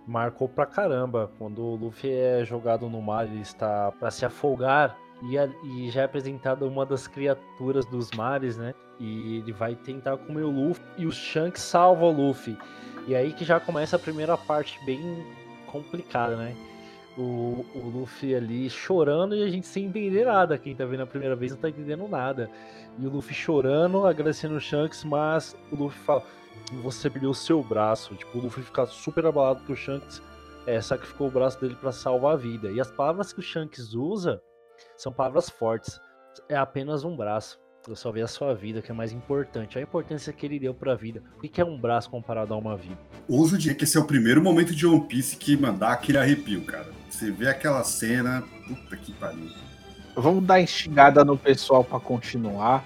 marcou pra caramba. Quando o Luffy é jogado no mar, ele está para se afogar E, a, e já é apresentada uma das criaturas dos mares, né? E ele vai tentar comer o Luffy e o Shanks salva o Luffy. E aí que já começa a primeira parte bem complicada, né? O, o Luffy ali chorando e a gente sem entender nada. Quem tá vendo a primeira vez não tá entendendo nada. E o Luffy chorando, agradecendo o Shanks, mas o Luffy fala: Você perdeu o seu braço. Tipo, o Luffy fica super abalado que o Shanks é, sacrificou o braço dele para salvar a vida. E as palavras que o Shanks usa são palavras fortes. É apenas um braço. Eu salvei a sua vida, que é mais importante. A importância que ele deu pra vida. O que é um braço comparado a uma vida? Ouso dizer que esse é o primeiro momento de One Piece que mandar aquele arrepio, cara. Você vê aquela cena, puta que pariu. Vamos dar instigada no pessoal para continuar.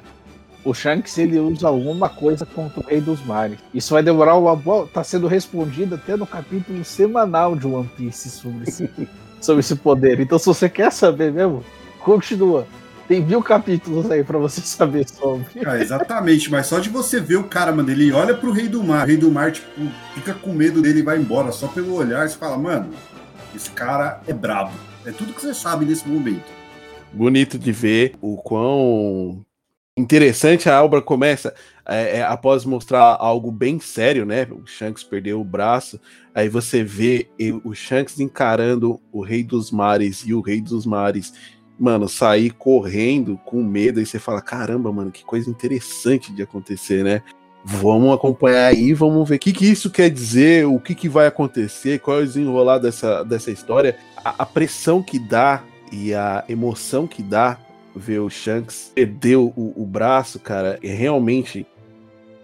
O Shanks ele usa alguma coisa contra o Rei dos Mares. Isso vai demorar uma boa. Tá sendo respondido até no capítulo semanal de One Piece sobre esse, sobre esse poder. Então, se você quer saber mesmo, continua. Tem mil capítulos aí pra você saber sobre. Ah, exatamente, mas só de você ver o cara, mano, ele olha pro Rei do Mar, o Rei do Mar, tipo, fica com medo dele e vai embora. Só pelo olhar você fala, mano, esse cara é brabo. É tudo que você sabe nesse momento. Bonito de ver o quão interessante a obra começa é, é, após mostrar algo bem sério, né? O Shanks perdeu o braço, aí você vê o Shanks encarando o Rei dos Mares e o Rei dos Mares mano, sair correndo com medo, e você fala, caramba, mano, que coisa interessante de acontecer, né? Vamos acompanhar aí, vamos ver o que, que isso quer dizer, o que, que vai acontecer, qual é o desenrolar dessa, dessa história, a, a pressão que dá e a emoção que dá ver o Shanks perder o, o braço, cara, é realmente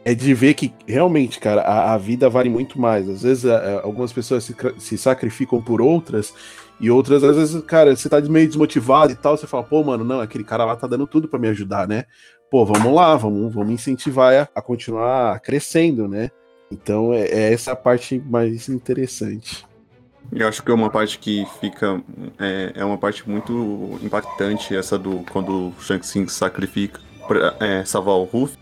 é de ver que realmente, cara, a, a vida vale muito mais. Às vezes a, algumas pessoas se, se sacrificam por outras e outras, às vezes, cara, você tá meio desmotivado e tal, você fala, pô, mano, não, aquele cara lá tá dando tudo para me ajudar, né? Pô, vamos lá, vamos, vamos incentivar a, a continuar crescendo, né? Então é, é, essa a parte mais interessante. Eu acho que é uma parte que fica. É, é uma parte muito impactante, essa do quando o Shang Tsung sacrifica pra é, salvar o Ruff.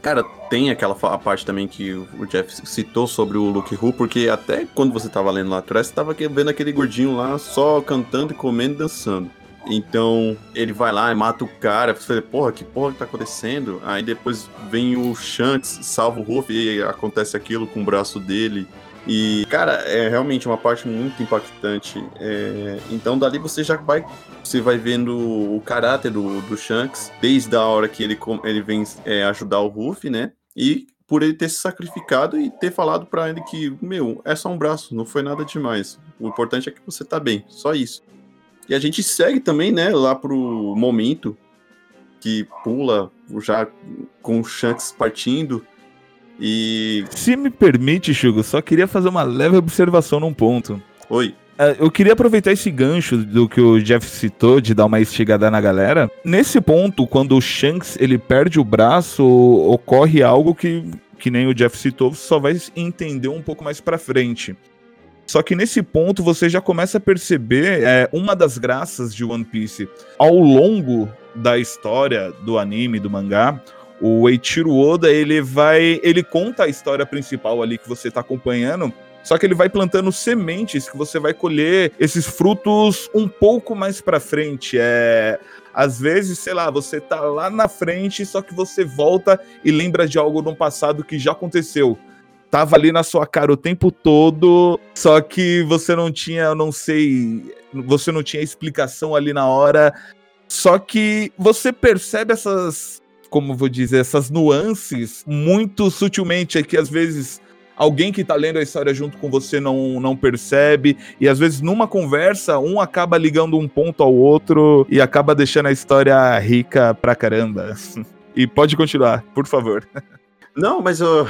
Cara, tem aquela parte também que o Jeff citou sobre o Luke Hu, porque até quando você tava lendo lá atrás, você tava vendo aquele gordinho lá só cantando e comendo e dançando. Então ele vai lá e mata o cara. Você porra, que porra que tá acontecendo? Aí depois vem o Shanks, salva o Ruff e acontece aquilo com o braço dele. E, cara, é realmente uma parte muito impactante. É, então, dali você já vai. Você vai vendo o caráter do, do Shanks, desde a hora que ele, ele vem é, ajudar o Ruff, né? E por ele ter se sacrificado e ter falado para ele que, meu, é só um braço, não foi nada demais. O importante é que você tá bem, só isso. E a gente segue também, né, lá pro momento que pula já com o Shanks partindo e. Se me permite, Chugo, só queria fazer uma leve observação num ponto. Oi. É, eu queria aproveitar esse gancho do que o Jeff citou, de dar uma estigada na galera. Nesse ponto, quando o Shanks ele perde o braço, ocorre algo que, que nem o Jeff citou, só vai entender um pouco mais pra frente. Só que nesse ponto você já começa a perceber é, uma das graças de One Piece. Ao longo da história do anime, do mangá, o Eiichiro Oda, ele vai, ele conta a história principal ali que você está acompanhando, só que ele vai plantando sementes que você vai colher esses frutos um pouco mais para frente. É, às vezes, sei lá, você tá lá na frente, só que você volta e lembra de algo no passado que já aconteceu. Tava ali na sua cara o tempo todo, só que você não tinha, não sei, você não tinha explicação ali na hora. Só que você percebe essas como vou dizer, essas nuances muito sutilmente, é que às vezes alguém que tá lendo a história junto com você não, não percebe, e às vezes numa conversa, um acaba ligando um ponto ao outro e acaba deixando a história rica pra caramba. E pode continuar, por favor. Não, mas eu.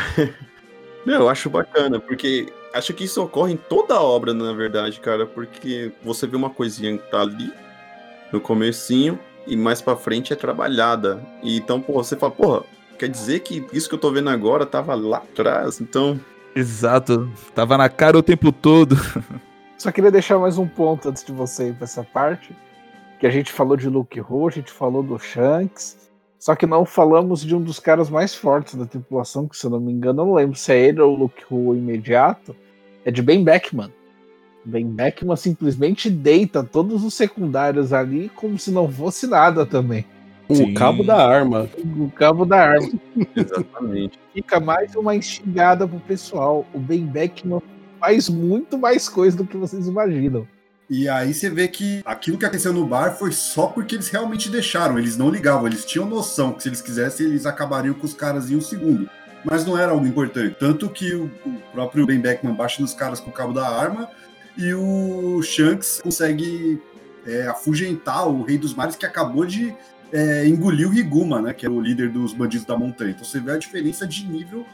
Meu, eu acho bacana, porque acho que isso ocorre em toda a obra, na verdade, cara, porque você vê uma coisinha que tá ali no comecinho, e mais para frente é trabalhada. E então, pô, você fala, porra, quer dizer que isso que eu tô vendo agora tava lá atrás, então. Exato, tava na cara o tempo todo. Só queria deixar mais um ponto antes de você ir pra essa parte. Que a gente falou de Luke Ho, a gente falou do Shanks. Só que não falamos de um dos caras mais fortes da tripulação, que se eu não me engano, eu não lembro se é ele ou o Luke Ho imediato. É de Ben Beckman. Ben Beckman simplesmente deita todos os secundários ali como se não fosse nada também. O Sim. cabo da arma. O cabo da arma. Exatamente. Fica mais uma instigada pro pessoal. O Ben Beckman faz muito mais coisa do que vocês imaginam. E aí você vê que aquilo que aconteceu no bar foi só porque eles realmente deixaram. Eles não ligavam, eles tinham noção que se eles quisessem, eles acabariam com os caras em um segundo. Mas não era algo importante. Tanto que o, próprio Ben Beckman baixa nos caras com o cabo da arma e o Shanks consegue é, afugentar o Rei dos Mares que acabou de é, engolir o Riguma, né? Que é o líder dos bandidos da montanha. Então você vê a diferença de nível.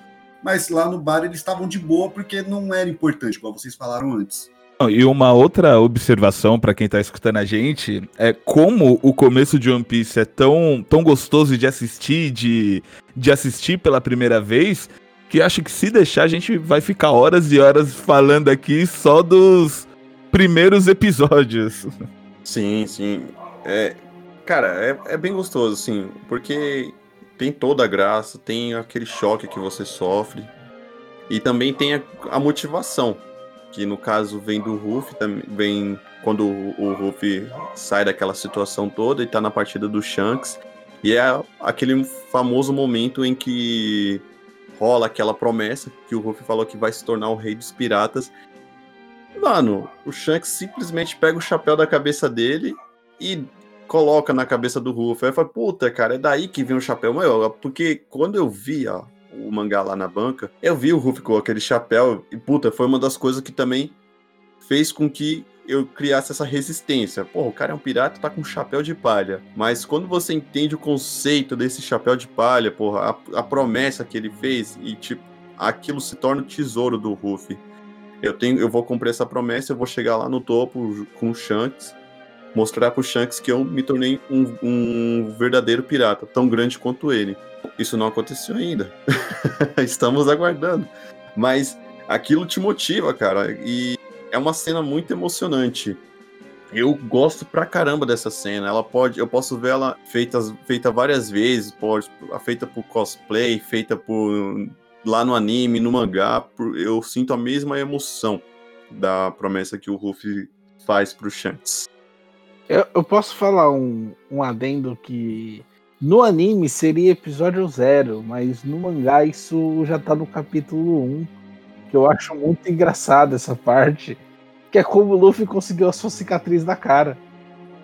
Mas lá no bar eles estavam de boa porque não era importante, igual vocês falaram antes. E uma outra observação pra quem tá escutando a gente é como o começo de One Piece é tão, tão gostoso de assistir, de, de assistir pela primeira vez, que acho que se deixar a gente vai ficar horas e horas falando aqui só dos primeiros episódios. Sim, sim. É, cara, é, é bem gostoso, assim, porque tem toda a graça, tem aquele choque que você sofre, e também tem a, a motivação, que no caso vem do Ruff, vem quando o, o Ruff sai daquela situação toda e tá na partida do Shanks, e é aquele famoso momento em que rola aquela promessa que o Ruff falou que vai se tornar o rei dos piratas. Mano, o Shanks simplesmente pega o chapéu da cabeça dele e coloca na cabeça do Ruff. Aí fala, puta, cara, é daí que vem o chapéu maior. Porque quando eu vi ó, o mangá lá na banca, eu vi o Ruff com aquele chapéu e, puta, foi uma das coisas que também fez com que eu criasse essa resistência. Pô, o cara é um pirata tá com um chapéu de palha. Mas quando você entende o conceito desse chapéu de palha, porra, a, a promessa que ele fez e, tipo, aquilo se torna o tesouro do Ruff. Eu, tenho, eu vou cumprir essa promessa, eu vou chegar lá no topo com o Shanks, mostrar pro Shanks que eu me tornei um, um verdadeiro pirata, tão grande quanto ele. Isso não aconteceu ainda. Estamos aguardando. Mas aquilo te motiva, cara. E é uma cena muito emocionante. Eu gosto pra caramba dessa cena. Ela pode, eu posso ver ela feita, feita várias vezes, pode, feita por cosplay, feita por lá no anime, no mangá, por- eu sinto a mesma emoção da promessa que o Ruffy faz pro Shanks. Eu, eu posso falar um, um adendo que no anime seria episódio zero, mas no mangá isso já tá no capítulo 1. Que eu acho muito engraçado essa parte. Que é como o Luffy conseguiu a sua cicatriz na cara.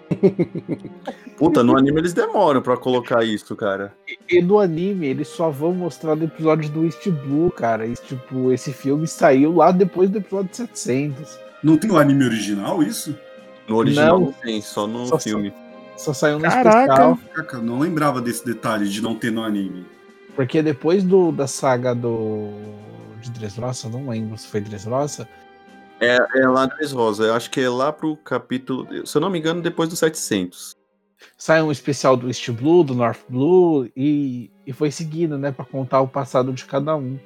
Puta, no anime eles demoram pra colocar isso, cara. E no anime eles só vão mostrar no episódio do East Blue, cara. E, tipo, esse filme saiu lá depois do episódio 700. Não tem no anime original isso? No original Não. não tem, só no Só- filme. Só saiu no Caraca! especial. Caraca, não lembrava desse detalhe de não ter no anime. Porque depois do, da saga do. de Dressrosa, não lembro se foi Dressrosa. É, é lá Três Rosa, eu acho que é lá pro capítulo, se eu não me engano, depois do 700. Saiu um especial do East Blue, do North Blue, e, e foi seguindo, né, pra contar o passado de cada um.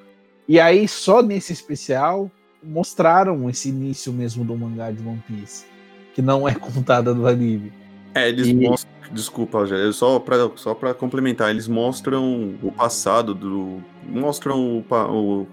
E aí, só nesse especial, mostraram esse início mesmo do mangá de One Piece, que não é contada no anime. É, eles E- mostram. Desculpa, Rogério, só pra, só pra complementar, eles mostram o passado do. Mostram o, o-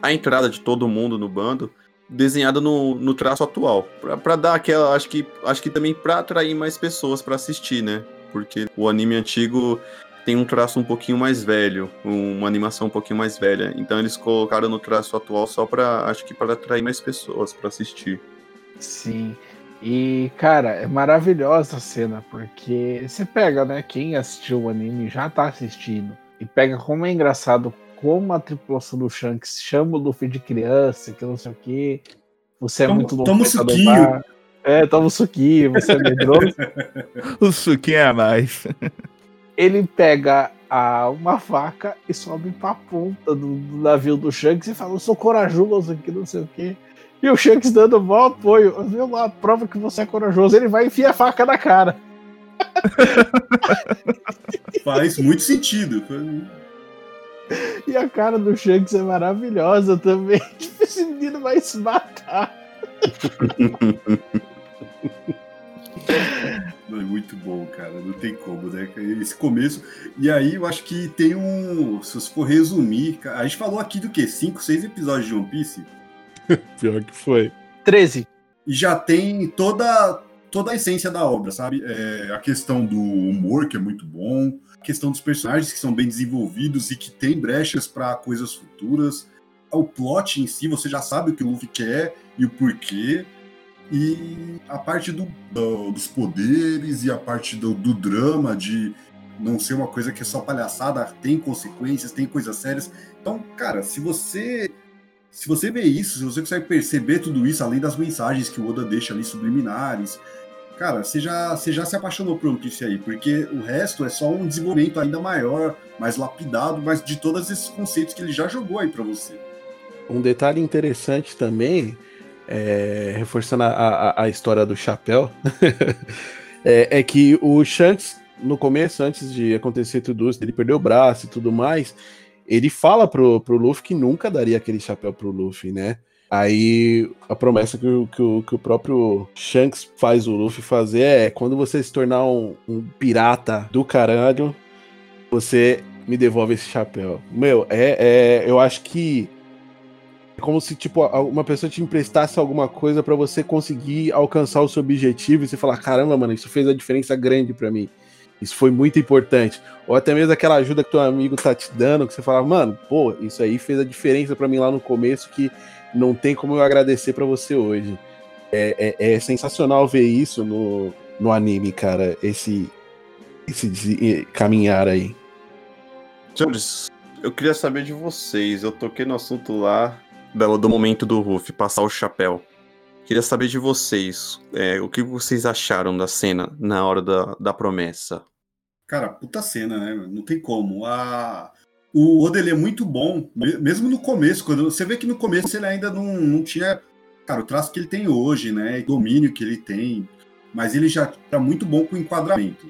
a entrada de todo mundo no bando desenhada no, no traço atual. Pra, pra dar aquela. Acho que, acho que também pra atrair mais pessoas pra assistir, né? Porque o anime antigo tem um traço um pouquinho mais velho, uma animação um pouquinho mais velha. Então eles colocaram no traço atual só pra. Acho que para atrair mais pessoas pra assistir. Sim. E, cara, é maravilhosa a cena, porque você pega, né? Quem assistiu o anime já tá assistindo. E pega como é engraçado como a tripulação do Shanks chama o Luffy de criança, que não sei o quê. Você é Toma- muito toma um louco, suquinho. bar. É, toma um suquinho, você é medroso. O suquinho a mais. Ele pega a, uma faca e sobe pra ponta do, do navio do Shanks e fala: Eu sou corajoso aqui, não sei o quê. E o Shanks dando o maior apoio. Viu lá, prova que você é corajoso. Ele vai enfiar a faca na cara. Faz muito sentido. E a cara do Shanks é maravilhosa também. Tipo, esse menino vai se matar. É muito bom, cara. Não tem como, né? Esse começo. E aí eu acho que tem um. Se for resumir, a gente falou aqui do quê? Cinco, seis episódios de One Piece? Pior que foi. 13. e já tem toda, toda a essência da obra, sabe? É, a questão do humor, que é muito bom, a questão dos personagens que são bem desenvolvidos e que tem brechas para coisas futuras. O plot em si, você já sabe o que o Luffy quer e o porquê. E a parte do, do, dos poderes e a parte do, do drama, de não ser uma coisa que é só palhaçada, tem consequências, tem coisas sérias. Então, cara, se você se você vê isso, se você consegue perceber tudo isso, além das mensagens que o Oda deixa ali subliminares, cara, você já, você já se apaixonou por One Piece aí, porque o resto é só um desenvolvimento ainda maior, mais lapidado, mas de todos esses conceitos que ele já jogou aí para você. Um detalhe interessante também, é, reforçando a, a, a, história do chapéu, é, é que o Shanks no começo, antes de acontecer tudo isso, ele perdeu o braço e tudo mais, ele fala pro, pro Luffy que nunca daria aquele chapéu pro Luffy, né? Aí a promessa que o, que, o, que o próprio Shanks faz o Luffy fazer é quando você se tornar um, um pirata do caralho, você me devolve esse chapéu. Meu, é, é eu acho que é como se tipo uma pessoa te emprestasse alguma coisa para você conseguir alcançar o seu objetivo e você falar, caramba, mano, isso fez a diferença grande para mim. Isso foi muito importante. Ou até mesmo aquela ajuda que teu amigo tá te dando, que você fala, mano, pô, isso aí fez a diferença para mim lá no começo, que não tem como eu agradecer para você hoje. É, é, é, sensacional ver isso no, no anime, cara, esse, esse caminhar aí. Senhores, eu queria saber de vocês. Eu toquei no assunto lá do, do momento do Ruff, passar o chapéu. Queria saber de vocês, é, o que vocês acharam da cena na hora da, da promessa? Cara, puta cena, né? Não tem como. A... O Oda ele é muito bom, mesmo no começo, quando você vê que no começo ele ainda não, não tinha, cara, o traço que ele tem hoje, né? O domínio que ele tem, mas ele já tá muito bom com o enquadramento.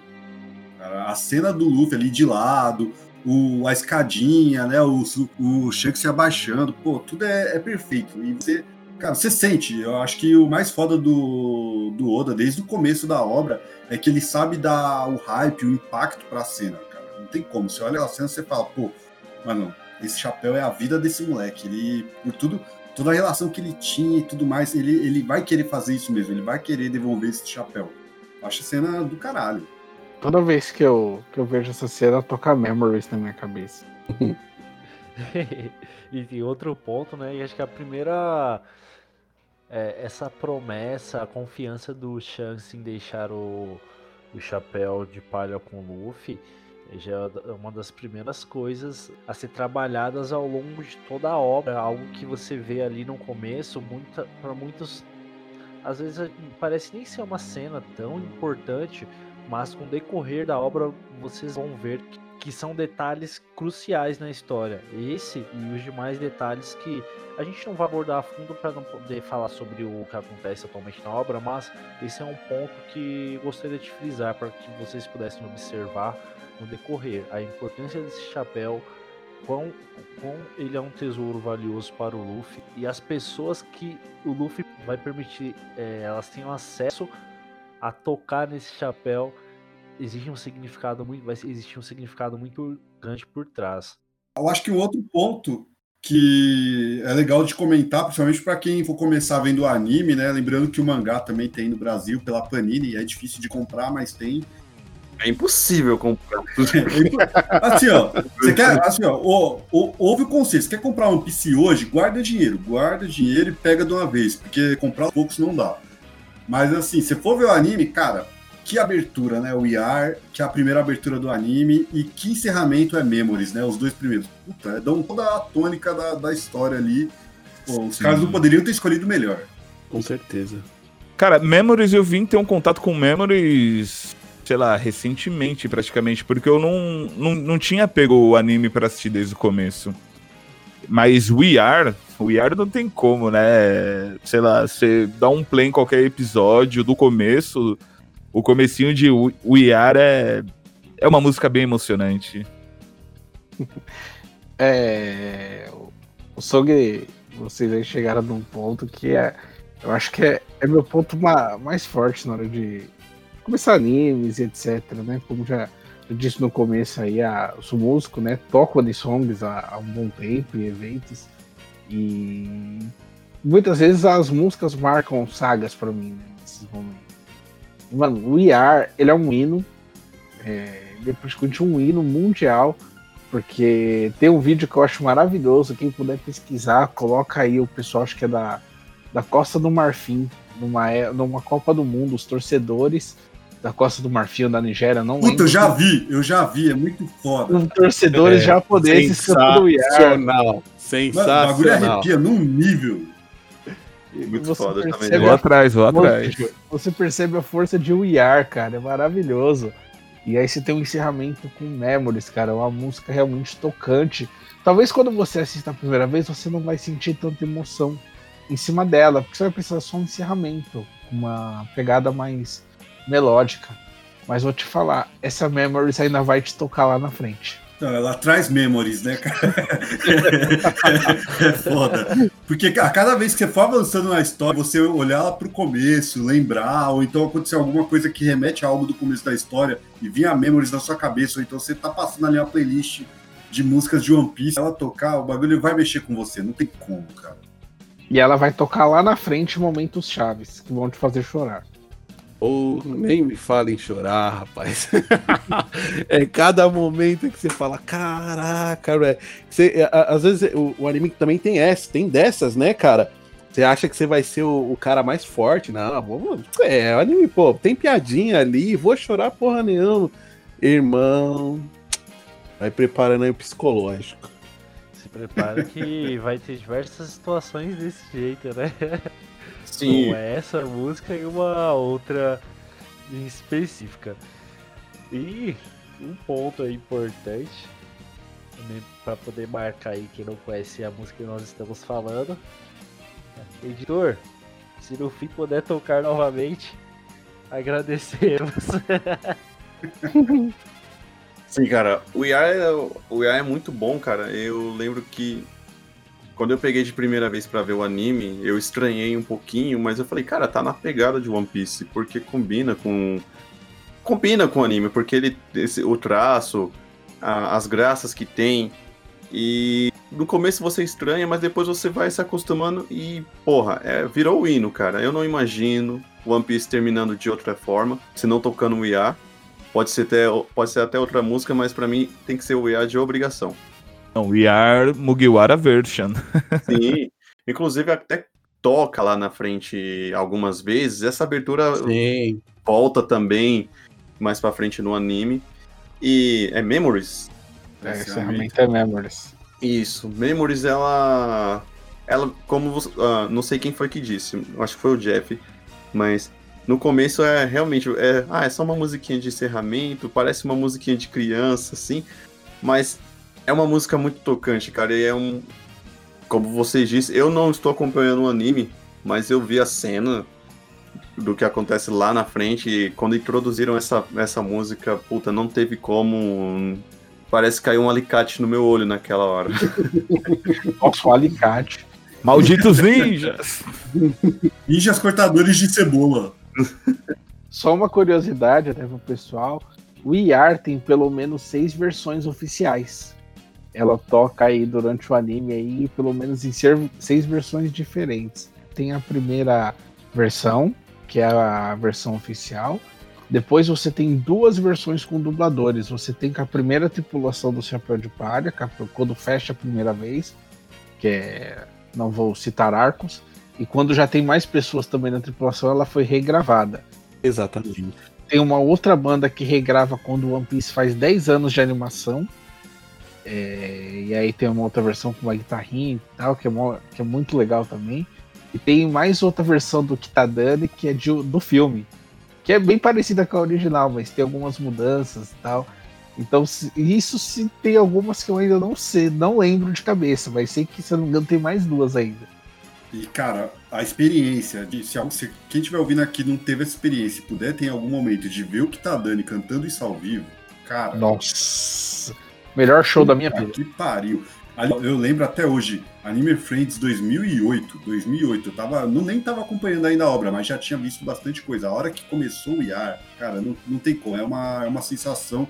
A cena do Luffy ali de lado, o, a escadinha, né? O, o Shanks se abaixando, pô, tudo é, é perfeito. E você Cara, você sente, eu acho que o mais foda do, do Oda, desde o começo da obra, é que ele sabe dar o hype, o impacto pra cena, cara. Não tem como. Você olha a cena e você fala, pô, mano, esse chapéu é a vida desse moleque. Ele, por tudo, toda a relação que ele tinha e tudo mais, ele, ele vai querer fazer isso mesmo, ele vai querer devolver esse chapéu. Eu acho a cena do caralho. Toda vez que eu, que eu vejo essa cena, toca Memories na minha cabeça. e tem outro ponto, né? E acho que a primeira é, essa promessa, a confiança do Shanks em deixar o, o chapéu de palha com o Luffy já é uma das primeiras coisas a ser trabalhadas ao longo de toda a obra, algo que você vê ali no começo, muita, para muitos às vezes parece nem ser uma cena tão importante, mas com o decorrer da obra vocês vão ver que que são detalhes cruciais na história. Esse e os demais detalhes que a gente não vai abordar a fundo para não poder falar sobre o que acontece atualmente na obra, mas esse é um ponto que gostaria de frisar para que vocês pudessem observar no decorrer a importância desse chapéu, quão, quão ele é um tesouro valioso para o Luffy e as pessoas que o Luffy vai permitir, é, elas tenham acesso a tocar nesse chapéu existe um significado muito, vai existir um significado muito grande por trás. Eu acho que um outro ponto que é legal de comentar, principalmente para quem for começar vendo o anime, né? Lembrando que o mangá também tem no Brasil pela Panini, é difícil de comprar, mas tem. É impossível comprar. assim, ó, você quer, assim, ó, o, o, ouve o conceito. Você quer comprar um PC hoje? Guarda dinheiro, guarda dinheiro e pega de uma vez, porque comprar poucos não dá. Mas assim, se for ver o anime, cara, que abertura, né? O IAR, que é a primeira abertura do anime, e que encerramento é Memories, né? Os dois primeiros. Puta, dão toda a tônica da, da história ali. Pô, os Sim. caras não poderiam ter escolhido melhor. Com certeza. Cara, Memories eu vim ter um contato com Memories, sei lá, recentemente praticamente, porque eu não, não, não tinha pego o anime para assistir desde o começo. Mas We Are, We Are não tem como, né? Sei lá, você dá um play em qualquer episódio do começo, o comecinho de We Are é, é uma música bem emocionante. é, o Song, vocês chegaram num ponto que é, eu acho que é, é meu ponto ma, mais forte na hora de começar animes e etc, né? Como já eu disse no começo aí, a, eu sou músico, né? Toco de songs há, há um bom tempo em eventos e muitas vezes as músicas marcam sagas pra mim, né, nesses momentos. Mano, o We Are, ele é um hino. É, depois curte um hino mundial. Porque tem um vídeo que eu acho maravilhoso. Quem puder pesquisar, coloca aí o pessoal, acho que é da, da Costa do Marfim, numa, é- numa Copa do Mundo, os torcedores da Costa do Marfim ou da Nigéria, não Puta, lembro. eu já vi, eu já vi, é muito foda. Os torcedores É, japoneses cantando We Are. Sensacional. Mano, o bagulho Sensacional. arrepia num nível. Muito Você foda também. percebe Vou atrás, vou atrás. Você percebe a força de We Are, cara, é maravilhoso. E aí você tem um encerramento com Memories, cara, uma música realmente tocante. Talvez quando você assista a primeira vez, você não vai sentir tanta emoção em cima dela, porque você vai precisar só um encerramento, uma pegada mais melódica. Mas vou te falar, essa Memories ainda vai te tocar lá na frente. Não, ela traz memories, né, cara? é foda. Porque a cada vez que você for avançando na história, você olhar lá pro começo, lembrar, ou então acontecer alguma coisa que remete a algo do começo da história e vir a memories na sua cabeça, ou então você tá passando ali uma playlist de músicas de One Piece, ela tocar, o bagulho vai mexer com você, não tem como, cara. E ela vai tocar lá na frente momentos chaves que vão te fazer chorar. Ou nem me fala em chorar, rapaz. é cada momento que você fala, caraca, velho. A- Às vezes o, o anime também tem essa, tem dessas, né, cara? Você acha que você vai ser o, o cara mais forte? Não. É, o anime, pô, tem piadinha ali, vou chorar porra nenhuma. Irmão, vai preparando aí o psicológico. Se prepara que vai ter diversas situações desse jeito, né? Sim. Como essa música e uma outra em específica. E um ponto aí importante para poder marcar aí quem não conhece a música que nós estamos falando. Editor, se no fim puder tocar novamente, agradecemos. Sim, cara, o IA, é, o IA é muito bom, cara. Eu lembro que quando eu peguei de primeira vez pra ver o anime, eu estranhei um pouquinho, mas eu falei, cara, tá na pegada de One Piece, porque combina com combina com o anime, porque ele esse, o traço, a- as graças que tem e no começo você estranha, mas depois você vai se acostumando e, porra, é, virou o hino, cara. Eu não imagino One Piece terminando de outra forma, se não tocando o IA. Pode ser, até, pode ser até outra música, mas pra mim tem que ser o IA de obrigação. Não, We Are Mugiwara Version. Sim. Inclusive até toca lá na frente algumas vezes. Essa abertura Sim. volta também mais pra frente no anime. E é Memories? É, Esse encerramento é Memories. Isso. Memories, ela. Ela, como você. ah, não sei quem foi que disse. Acho que foi o Jeff. Mas no começo é realmente. É, ah, é só uma musiquinha de encerramento. Parece uma musiquinha de criança, assim. Mas é uma música muito tocante, cara. E é um. Como vocês disse, eu não estou acompanhando o anime, mas eu vi a cena do que acontece lá na frente. E quando introduziram essa, essa música, puta, não teve como. Parece que caiu um alicate no meu olho naquela hora. Nossa, o alicate. Malditos ninjas! Ninjas cortadores de cebola. Só uma curiosidade até pro pessoal. O IAR tem pelo menos seis versões oficiais. Ela toca aí durante o anime aí, pelo menos em seis versões diferentes. Tem a primeira versão, que é a versão oficial. Depois você tem duas versões com dubladores. Você tem com a primeira tripulação do Chapéu de Palha, quando fecha a primeira vez, que é. Não vou citar arcos. E quando já tem mais pessoas também na tripulação, ela foi regravada. Exatamente. Tem uma outra banda que regrava quando o One Piece faz 10 anos de animação. É, e aí tem uma outra versão com uma guitarrinha e tal, que é, mó- que é muito legal também. E tem mais outra versão do Kitadani, que é de- do filme. Que é bem parecida com a original, mas tem algumas mudanças e tal. Então, se- isso se tem algumas que eu ainda não sei, não lembro de cabeça, mas sei que, se eu não me engano, tem mais duas ainda. E, cara, a experiência, de, se, se quem estiver ouvindo aqui não teve essa experiência e puder ter em algum momento de ver o que tá dando e cantando isso ao vivo, cara. Nossa! Melhor show da minha puta vida. Que pariu. Eu lembro até hoje, Anime Friends 2008, 2008, eu tava, não nem tava acompanhando ainda a obra, mas já tinha visto bastante coisa. A hora que começou o IAR, cara, não, não tem como, é uma, é uma sensação,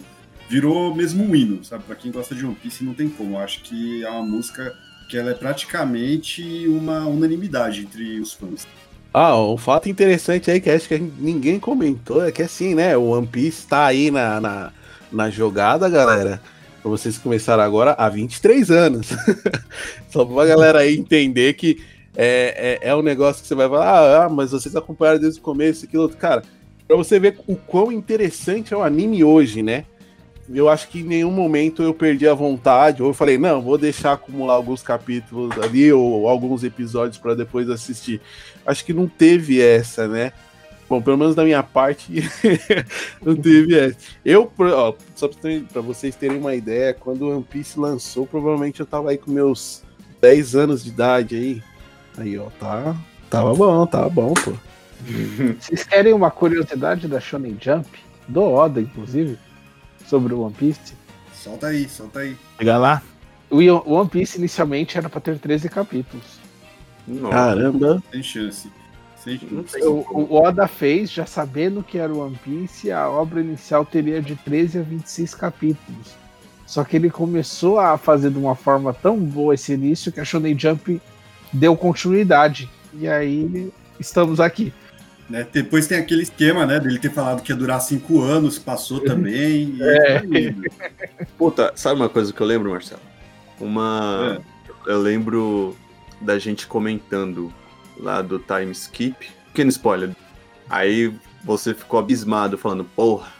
virou mesmo um hino, sabe? Pra quem gosta de One Piece, não tem como. Eu acho que é uma música que ela é praticamente uma unanimidade entre os fãs. Ah, um fato interessante aí que acho que ninguém comentou é que assim, né? O One Piece tá aí na, na, na jogada, galera. Pra vocês começaram agora há 23 anos. Só pra galera aí entender que é, é, é, um negócio que você vai falar, ah, mas vocês acompanharam desde o começo, aquilo outro. Cara, pra você ver o quão interessante é o anime hoje, né? eu acho que em nenhum momento eu perdi a vontade, ou eu falei, não, vou deixar acumular alguns capítulos ali, ou alguns episódios para depois assistir. Acho que não teve essa, né? Bom, pelo menos da minha parte, não teve essa. Eu, ó, só para vocês terem uma ideia, quando o One Piece lançou, provavelmente eu tava aí com meus 10 anos de idade aí. Aí, ó, tá. Tava bom, tava bom, pô. Vocês querem uma curiosidade da Shonen Jump? Do Oda, inclusive? sobre o One Piece? Solta aí, solta aí. Chega lá. O One Piece inicialmente era para ter 13 capítulos. Nossa. Caramba. Tem chance. O, o Oda fez, já sabendo que era o One Piece, a obra inicial teria de 13 a 26 capítulos. Só que ele começou a fazer de uma forma tão boa esse início que a Shonen Jump deu continuidade. E aí estamos aqui. Né? Depois tem aquele esquema, né, dele ter falado que ia durar cinco anos, passou também. é. Tá Puta, sabe uma coisa que eu lembro, Marcelo? Uma. É. Eu lembro da gente comentando lá do time skip. Pequeno spoiler. Aí você ficou abismado, falando, porra,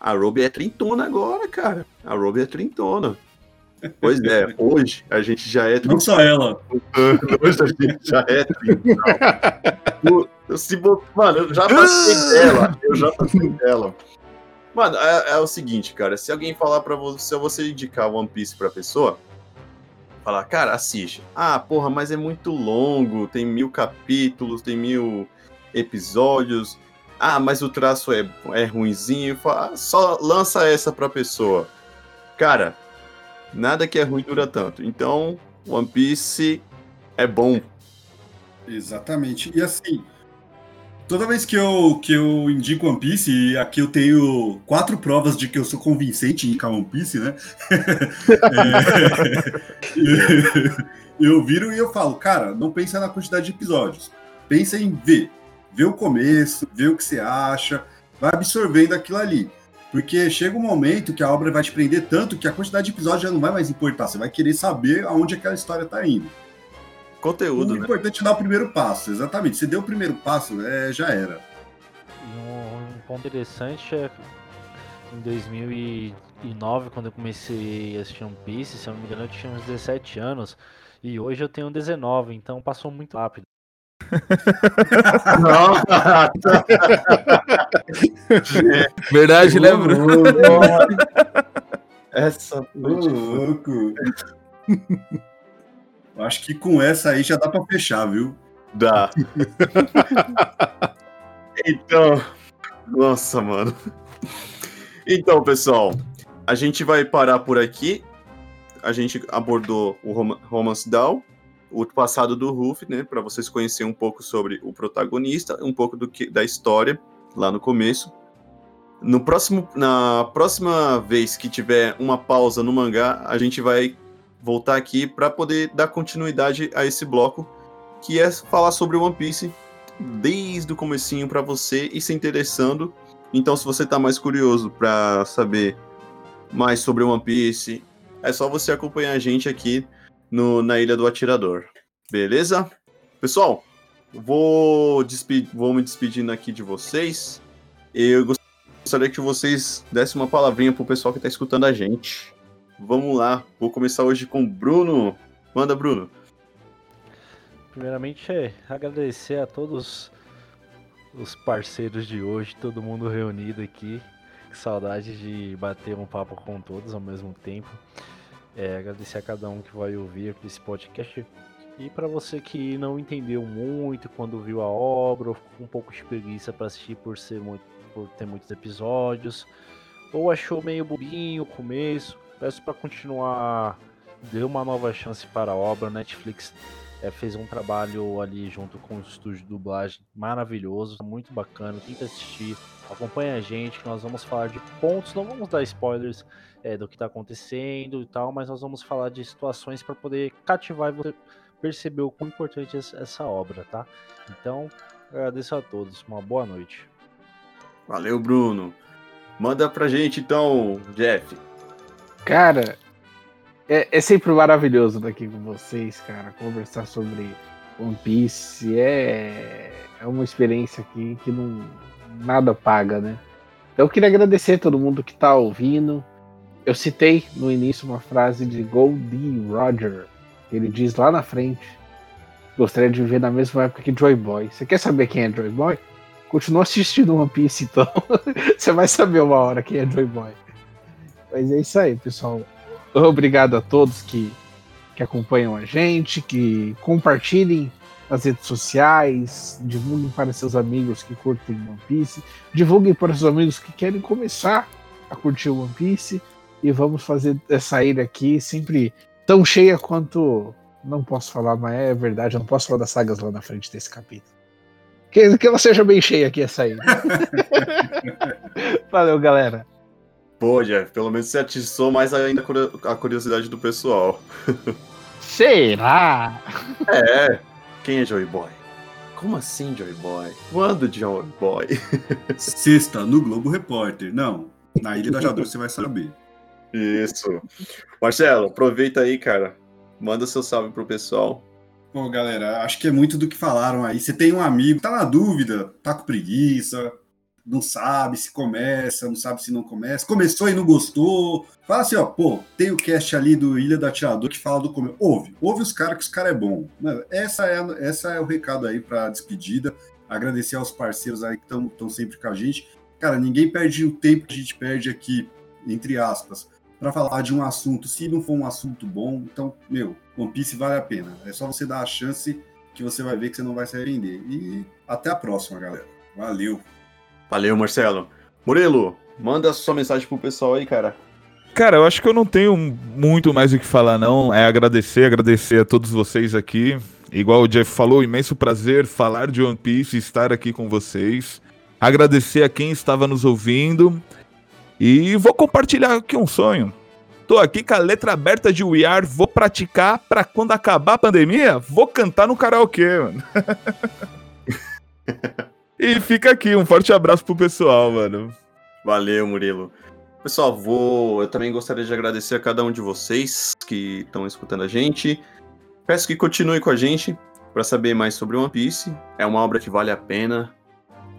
a Ruby é trintona agora, cara. A Ruby é trintona. Pois é, hoje a gente já é. Não só ela. Hoje a gente já é trintona. Se, mano, eu já passei dela. Eu já passei dela. Mano, é, é, o seguinte, cara. Se alguém falar pra você, se você indicar One Piece pra pessoa, falar, cara, assiste. Ah, porra, mas é muito longo, tem mil capítulos, tem mil episódios. Ah, mas o traço é, é ruinzinho. Fala, só lança essa pra pessoa. Cara, nada que é ruim dura tanto. Então, One Piece é bom. Exatamente. E assim, Toda vez que eu, que eu indico One Piece, e aqui eu tenho quatro provas de que eu sou convincente em indicar One Piece, né? é, eu viro e eu falo, cara, não pensa na quantidade de episódios. Pensa em ver. Ver o começo, ver o que você acha, vai absorvendo aquilo ali. Porque chega um momento que a obra vai te prender tanto que a quantidade de episódios já não vai mais importar. Você vai querer saber aonde aquela história tá indo. Conteúdo, o né? importante é dar o primeiro passo, exatamente. Se deu o primeiro passo, é, já era. E um, um ponto interessante é em 2009, quando eu comecei a assistir One Piece, se eu não me engano, eu tinha uns 17 anos. E hoje eu tenho 19, então passou muito rápido. Verdade, né, Bruno? Essa louco. Acho que com essa aí já dá para fechar, viu? Dá. então, nossa, mano. Então, pessoal, a gente vai parar por aqui. A gente abordou o Romance Down, o passado do Ruff, né, para vocês conhecerem um pouco sobre o protagonista, um pouco do que da história lá no começo. No próximo, na próxima vez que tiver uma pausa no mangá, a gente vai voltar aqui para poder dar continuidade a esse bloco, que é falar sobre One Piece desde o comecinho para você e se interessando. Então, se você está mais curioso para saber mais sobre One Piece, é só você acompanhar a gente aqui no, na Ilha do Atirador. Beleza? Pessoal, vou, vou me despedindo aqui de vocês. Eu gostaria que vocês dessem uma palavrinha pro pessoal que está escutando a gente. Vamos lá, vou começar hoje com Bruno. Manda, Bruno. Primeiramente, é agradecer a todos os parceiros de hoje, todo mundo reunido aqui. Que saudade de bater um papo com todos ao mesmo tempo. É, agradecer a cada um que vai ouvir esse podcast. E para você que não entendeu muito quando viu a obra, ou ficou um pouco de preguiça para assistir por, ser muito, por ter muitos episódios, ou achou meio bobinho o começo, Peço para continuar, dê uma nova chance para a obra. Netflix é, fez um trabalho ali junto com o estúdio de dublagem maravilhoso, muito bacana. Tenta assistir, acompanha a gente, que nós vamos falar de pontos, não vamos dar spoilers é, do que está acontecendo e tal, mas nós vamos falar de situações para poder cativar e você perceber o quão importante é essa obra, tá? Então, agradeço a todos, uma boa noite. Valeu, Bruno. Manda pra gente então, Jeff. Cara, é, é, sempre maravilhoso estar aqui com vocês, cara. Conversar sobre One Piece é, é uma experiência aqui que não nada paga, né? Então eu queria agradecer a todo mundo que está ouvindo. Eu citei no início uma frase de Goldie Roger. Ele diz lá na frente: Gostaria de viver na mesma época que Joy Boy. Você quer saber quem é Joy Boy? Continua assistindo One Piece, então. Você vai saber uma hora quem é Joy Boy. Mas é isso aí, pessoal. Obrigado a todos que, que acompanham a gente, que compartilhem nas redes sociais, divulguem para seus amigos que curtem One Piece, divulguem para seus amigos que querem começar a curtir One Piece e vamos fazer essa ira aqui sempre tão cheia quanto não posso falar, mas é verdade, eu não posso falar das sagas lá na frente desse capítulo. Que, que ela seja bem cheia aqui essa aí. Valeu, galera. Pô, Jeff, pelo menos você atiçou mais ainda a curiosidade do pessoal. Será? É. Quem é Joy Boy? Como assim, Joy Boy? Quando Joy Boy? Sexta, no Globo Repórter. Não, na Ilha da Jador você vai saber. Isso. Marcelo, aproveita aí, cara. Manda seu salve pro pessoal. Pô, galera, acho que é muito do que falaram aí. Você tem um amigo, tá na dúvida, tá com preguiça, não sabe se começa, não sabe se não começa, começou e não gostou. Fala assim, ó, pô, tem o cast ali do Ilha do Atirador que fala do começo. Ouve, ouve os caras que os caras é bom. Essa é, essa é o recado aí pra despedida. Agradecer aos parceiros aí que estão sempre com a gente. Cara, ninguém perde o tempo que a gente perde aqui, entre aspas, para falar de um assunto. Se não for um assunto bom, então, meu, One Piece vale a pena. É só você dar a chance que você vai ver que você não vai se arrepender. E até a próxima, galera. Valeu! Valeu, Marcelo. Murilo, manda sua mensagem pro pessoal aí, cara. Cara, eu acho que eu não tenho muito mais o que falar, não. É agradecer, agradecer a todos vocês aqui. Igual o Jeff falou, imenso prazer falar de One Piece e estar aqui com vocês. Agradecer a quem estava nos ouvindo. E vou compartilhar aqui um sonho. Tô aqui com a letra aberta de We Are, vou praticar para quando acabar a pandemia, vou cantar no karaokê, mano. E fica aqui, um forte abraço pro pessoal, mano. Valeu, Murilo. Pessoal, vou. Eu também gostaria de agradecer a cada um de vocês que estão escutando a gente. Peço que continue com a gente para saber mais sobre One Piece. É uma obra que vale a pena.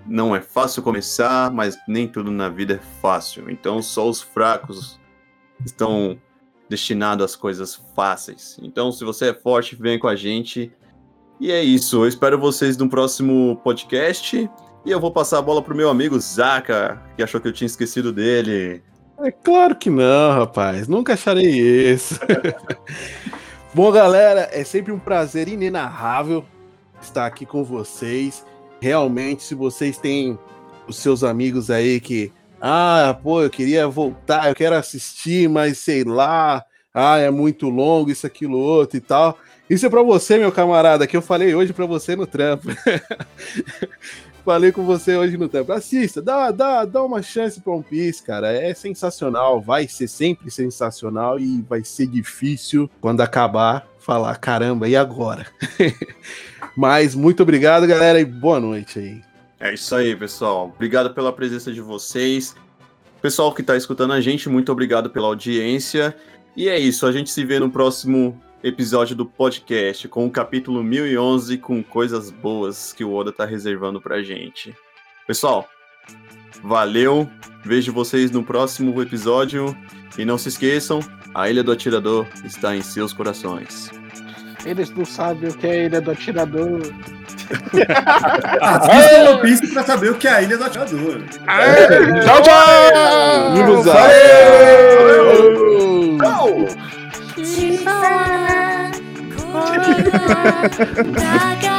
Não é fácil começar, mas nem tudo na vida é fácil. Então, só os fracos estão destinados às coisas fáceis. Então, se você é forte, vem com a gente e é isso. Eu espero vocês no próximo podcast. E eu vou passar a bola pro meu amigo Zaka, que achou que eu tinha esquecido dele. É claro que não, rapaz. Nunca acharei isso. Bom, galera, é sempre um prazer inenarrável estar aqui com vocês. Realmente, se vocês têm os seus amigos aí que, ah, pô, eu queria voltar, eu quero assistir, mas sei lá, ah, é muito longo, isso, aquilo, outro e tal. Isso é para você, meu camarada, que eu falei hoje para você no trampo. falei com você hoje no trampo. Assista, dá, dá, dá uma chance para One Piece, cara. É sensacional, vai ser sempre sensacional e vai ser difícil quando acabar falar, caramba, e agora? Mas muito obrigado, galera, e boa noite aí. É isso aí, pessoal. Obrigado pela presença de vocês. Pessoal que está escutando a gente, muito obrigado pela audiência. E é isso, a gente se vê no próximo episódio do podcast, com o capítulo 1011, com coisas boas que o Oda tá reservando pra gente. Pessoal, valeu, vejo vocês no próximo episódio e não se esqueçam, a Ilha do Atirador está em seus corações. Eles não sabem o que é a Ilha do Atirador. Assista o Piece pra saber o que é a Ilha do Atirador. tchau, tchau! Vamos Valeu! Tchau! 小 Dark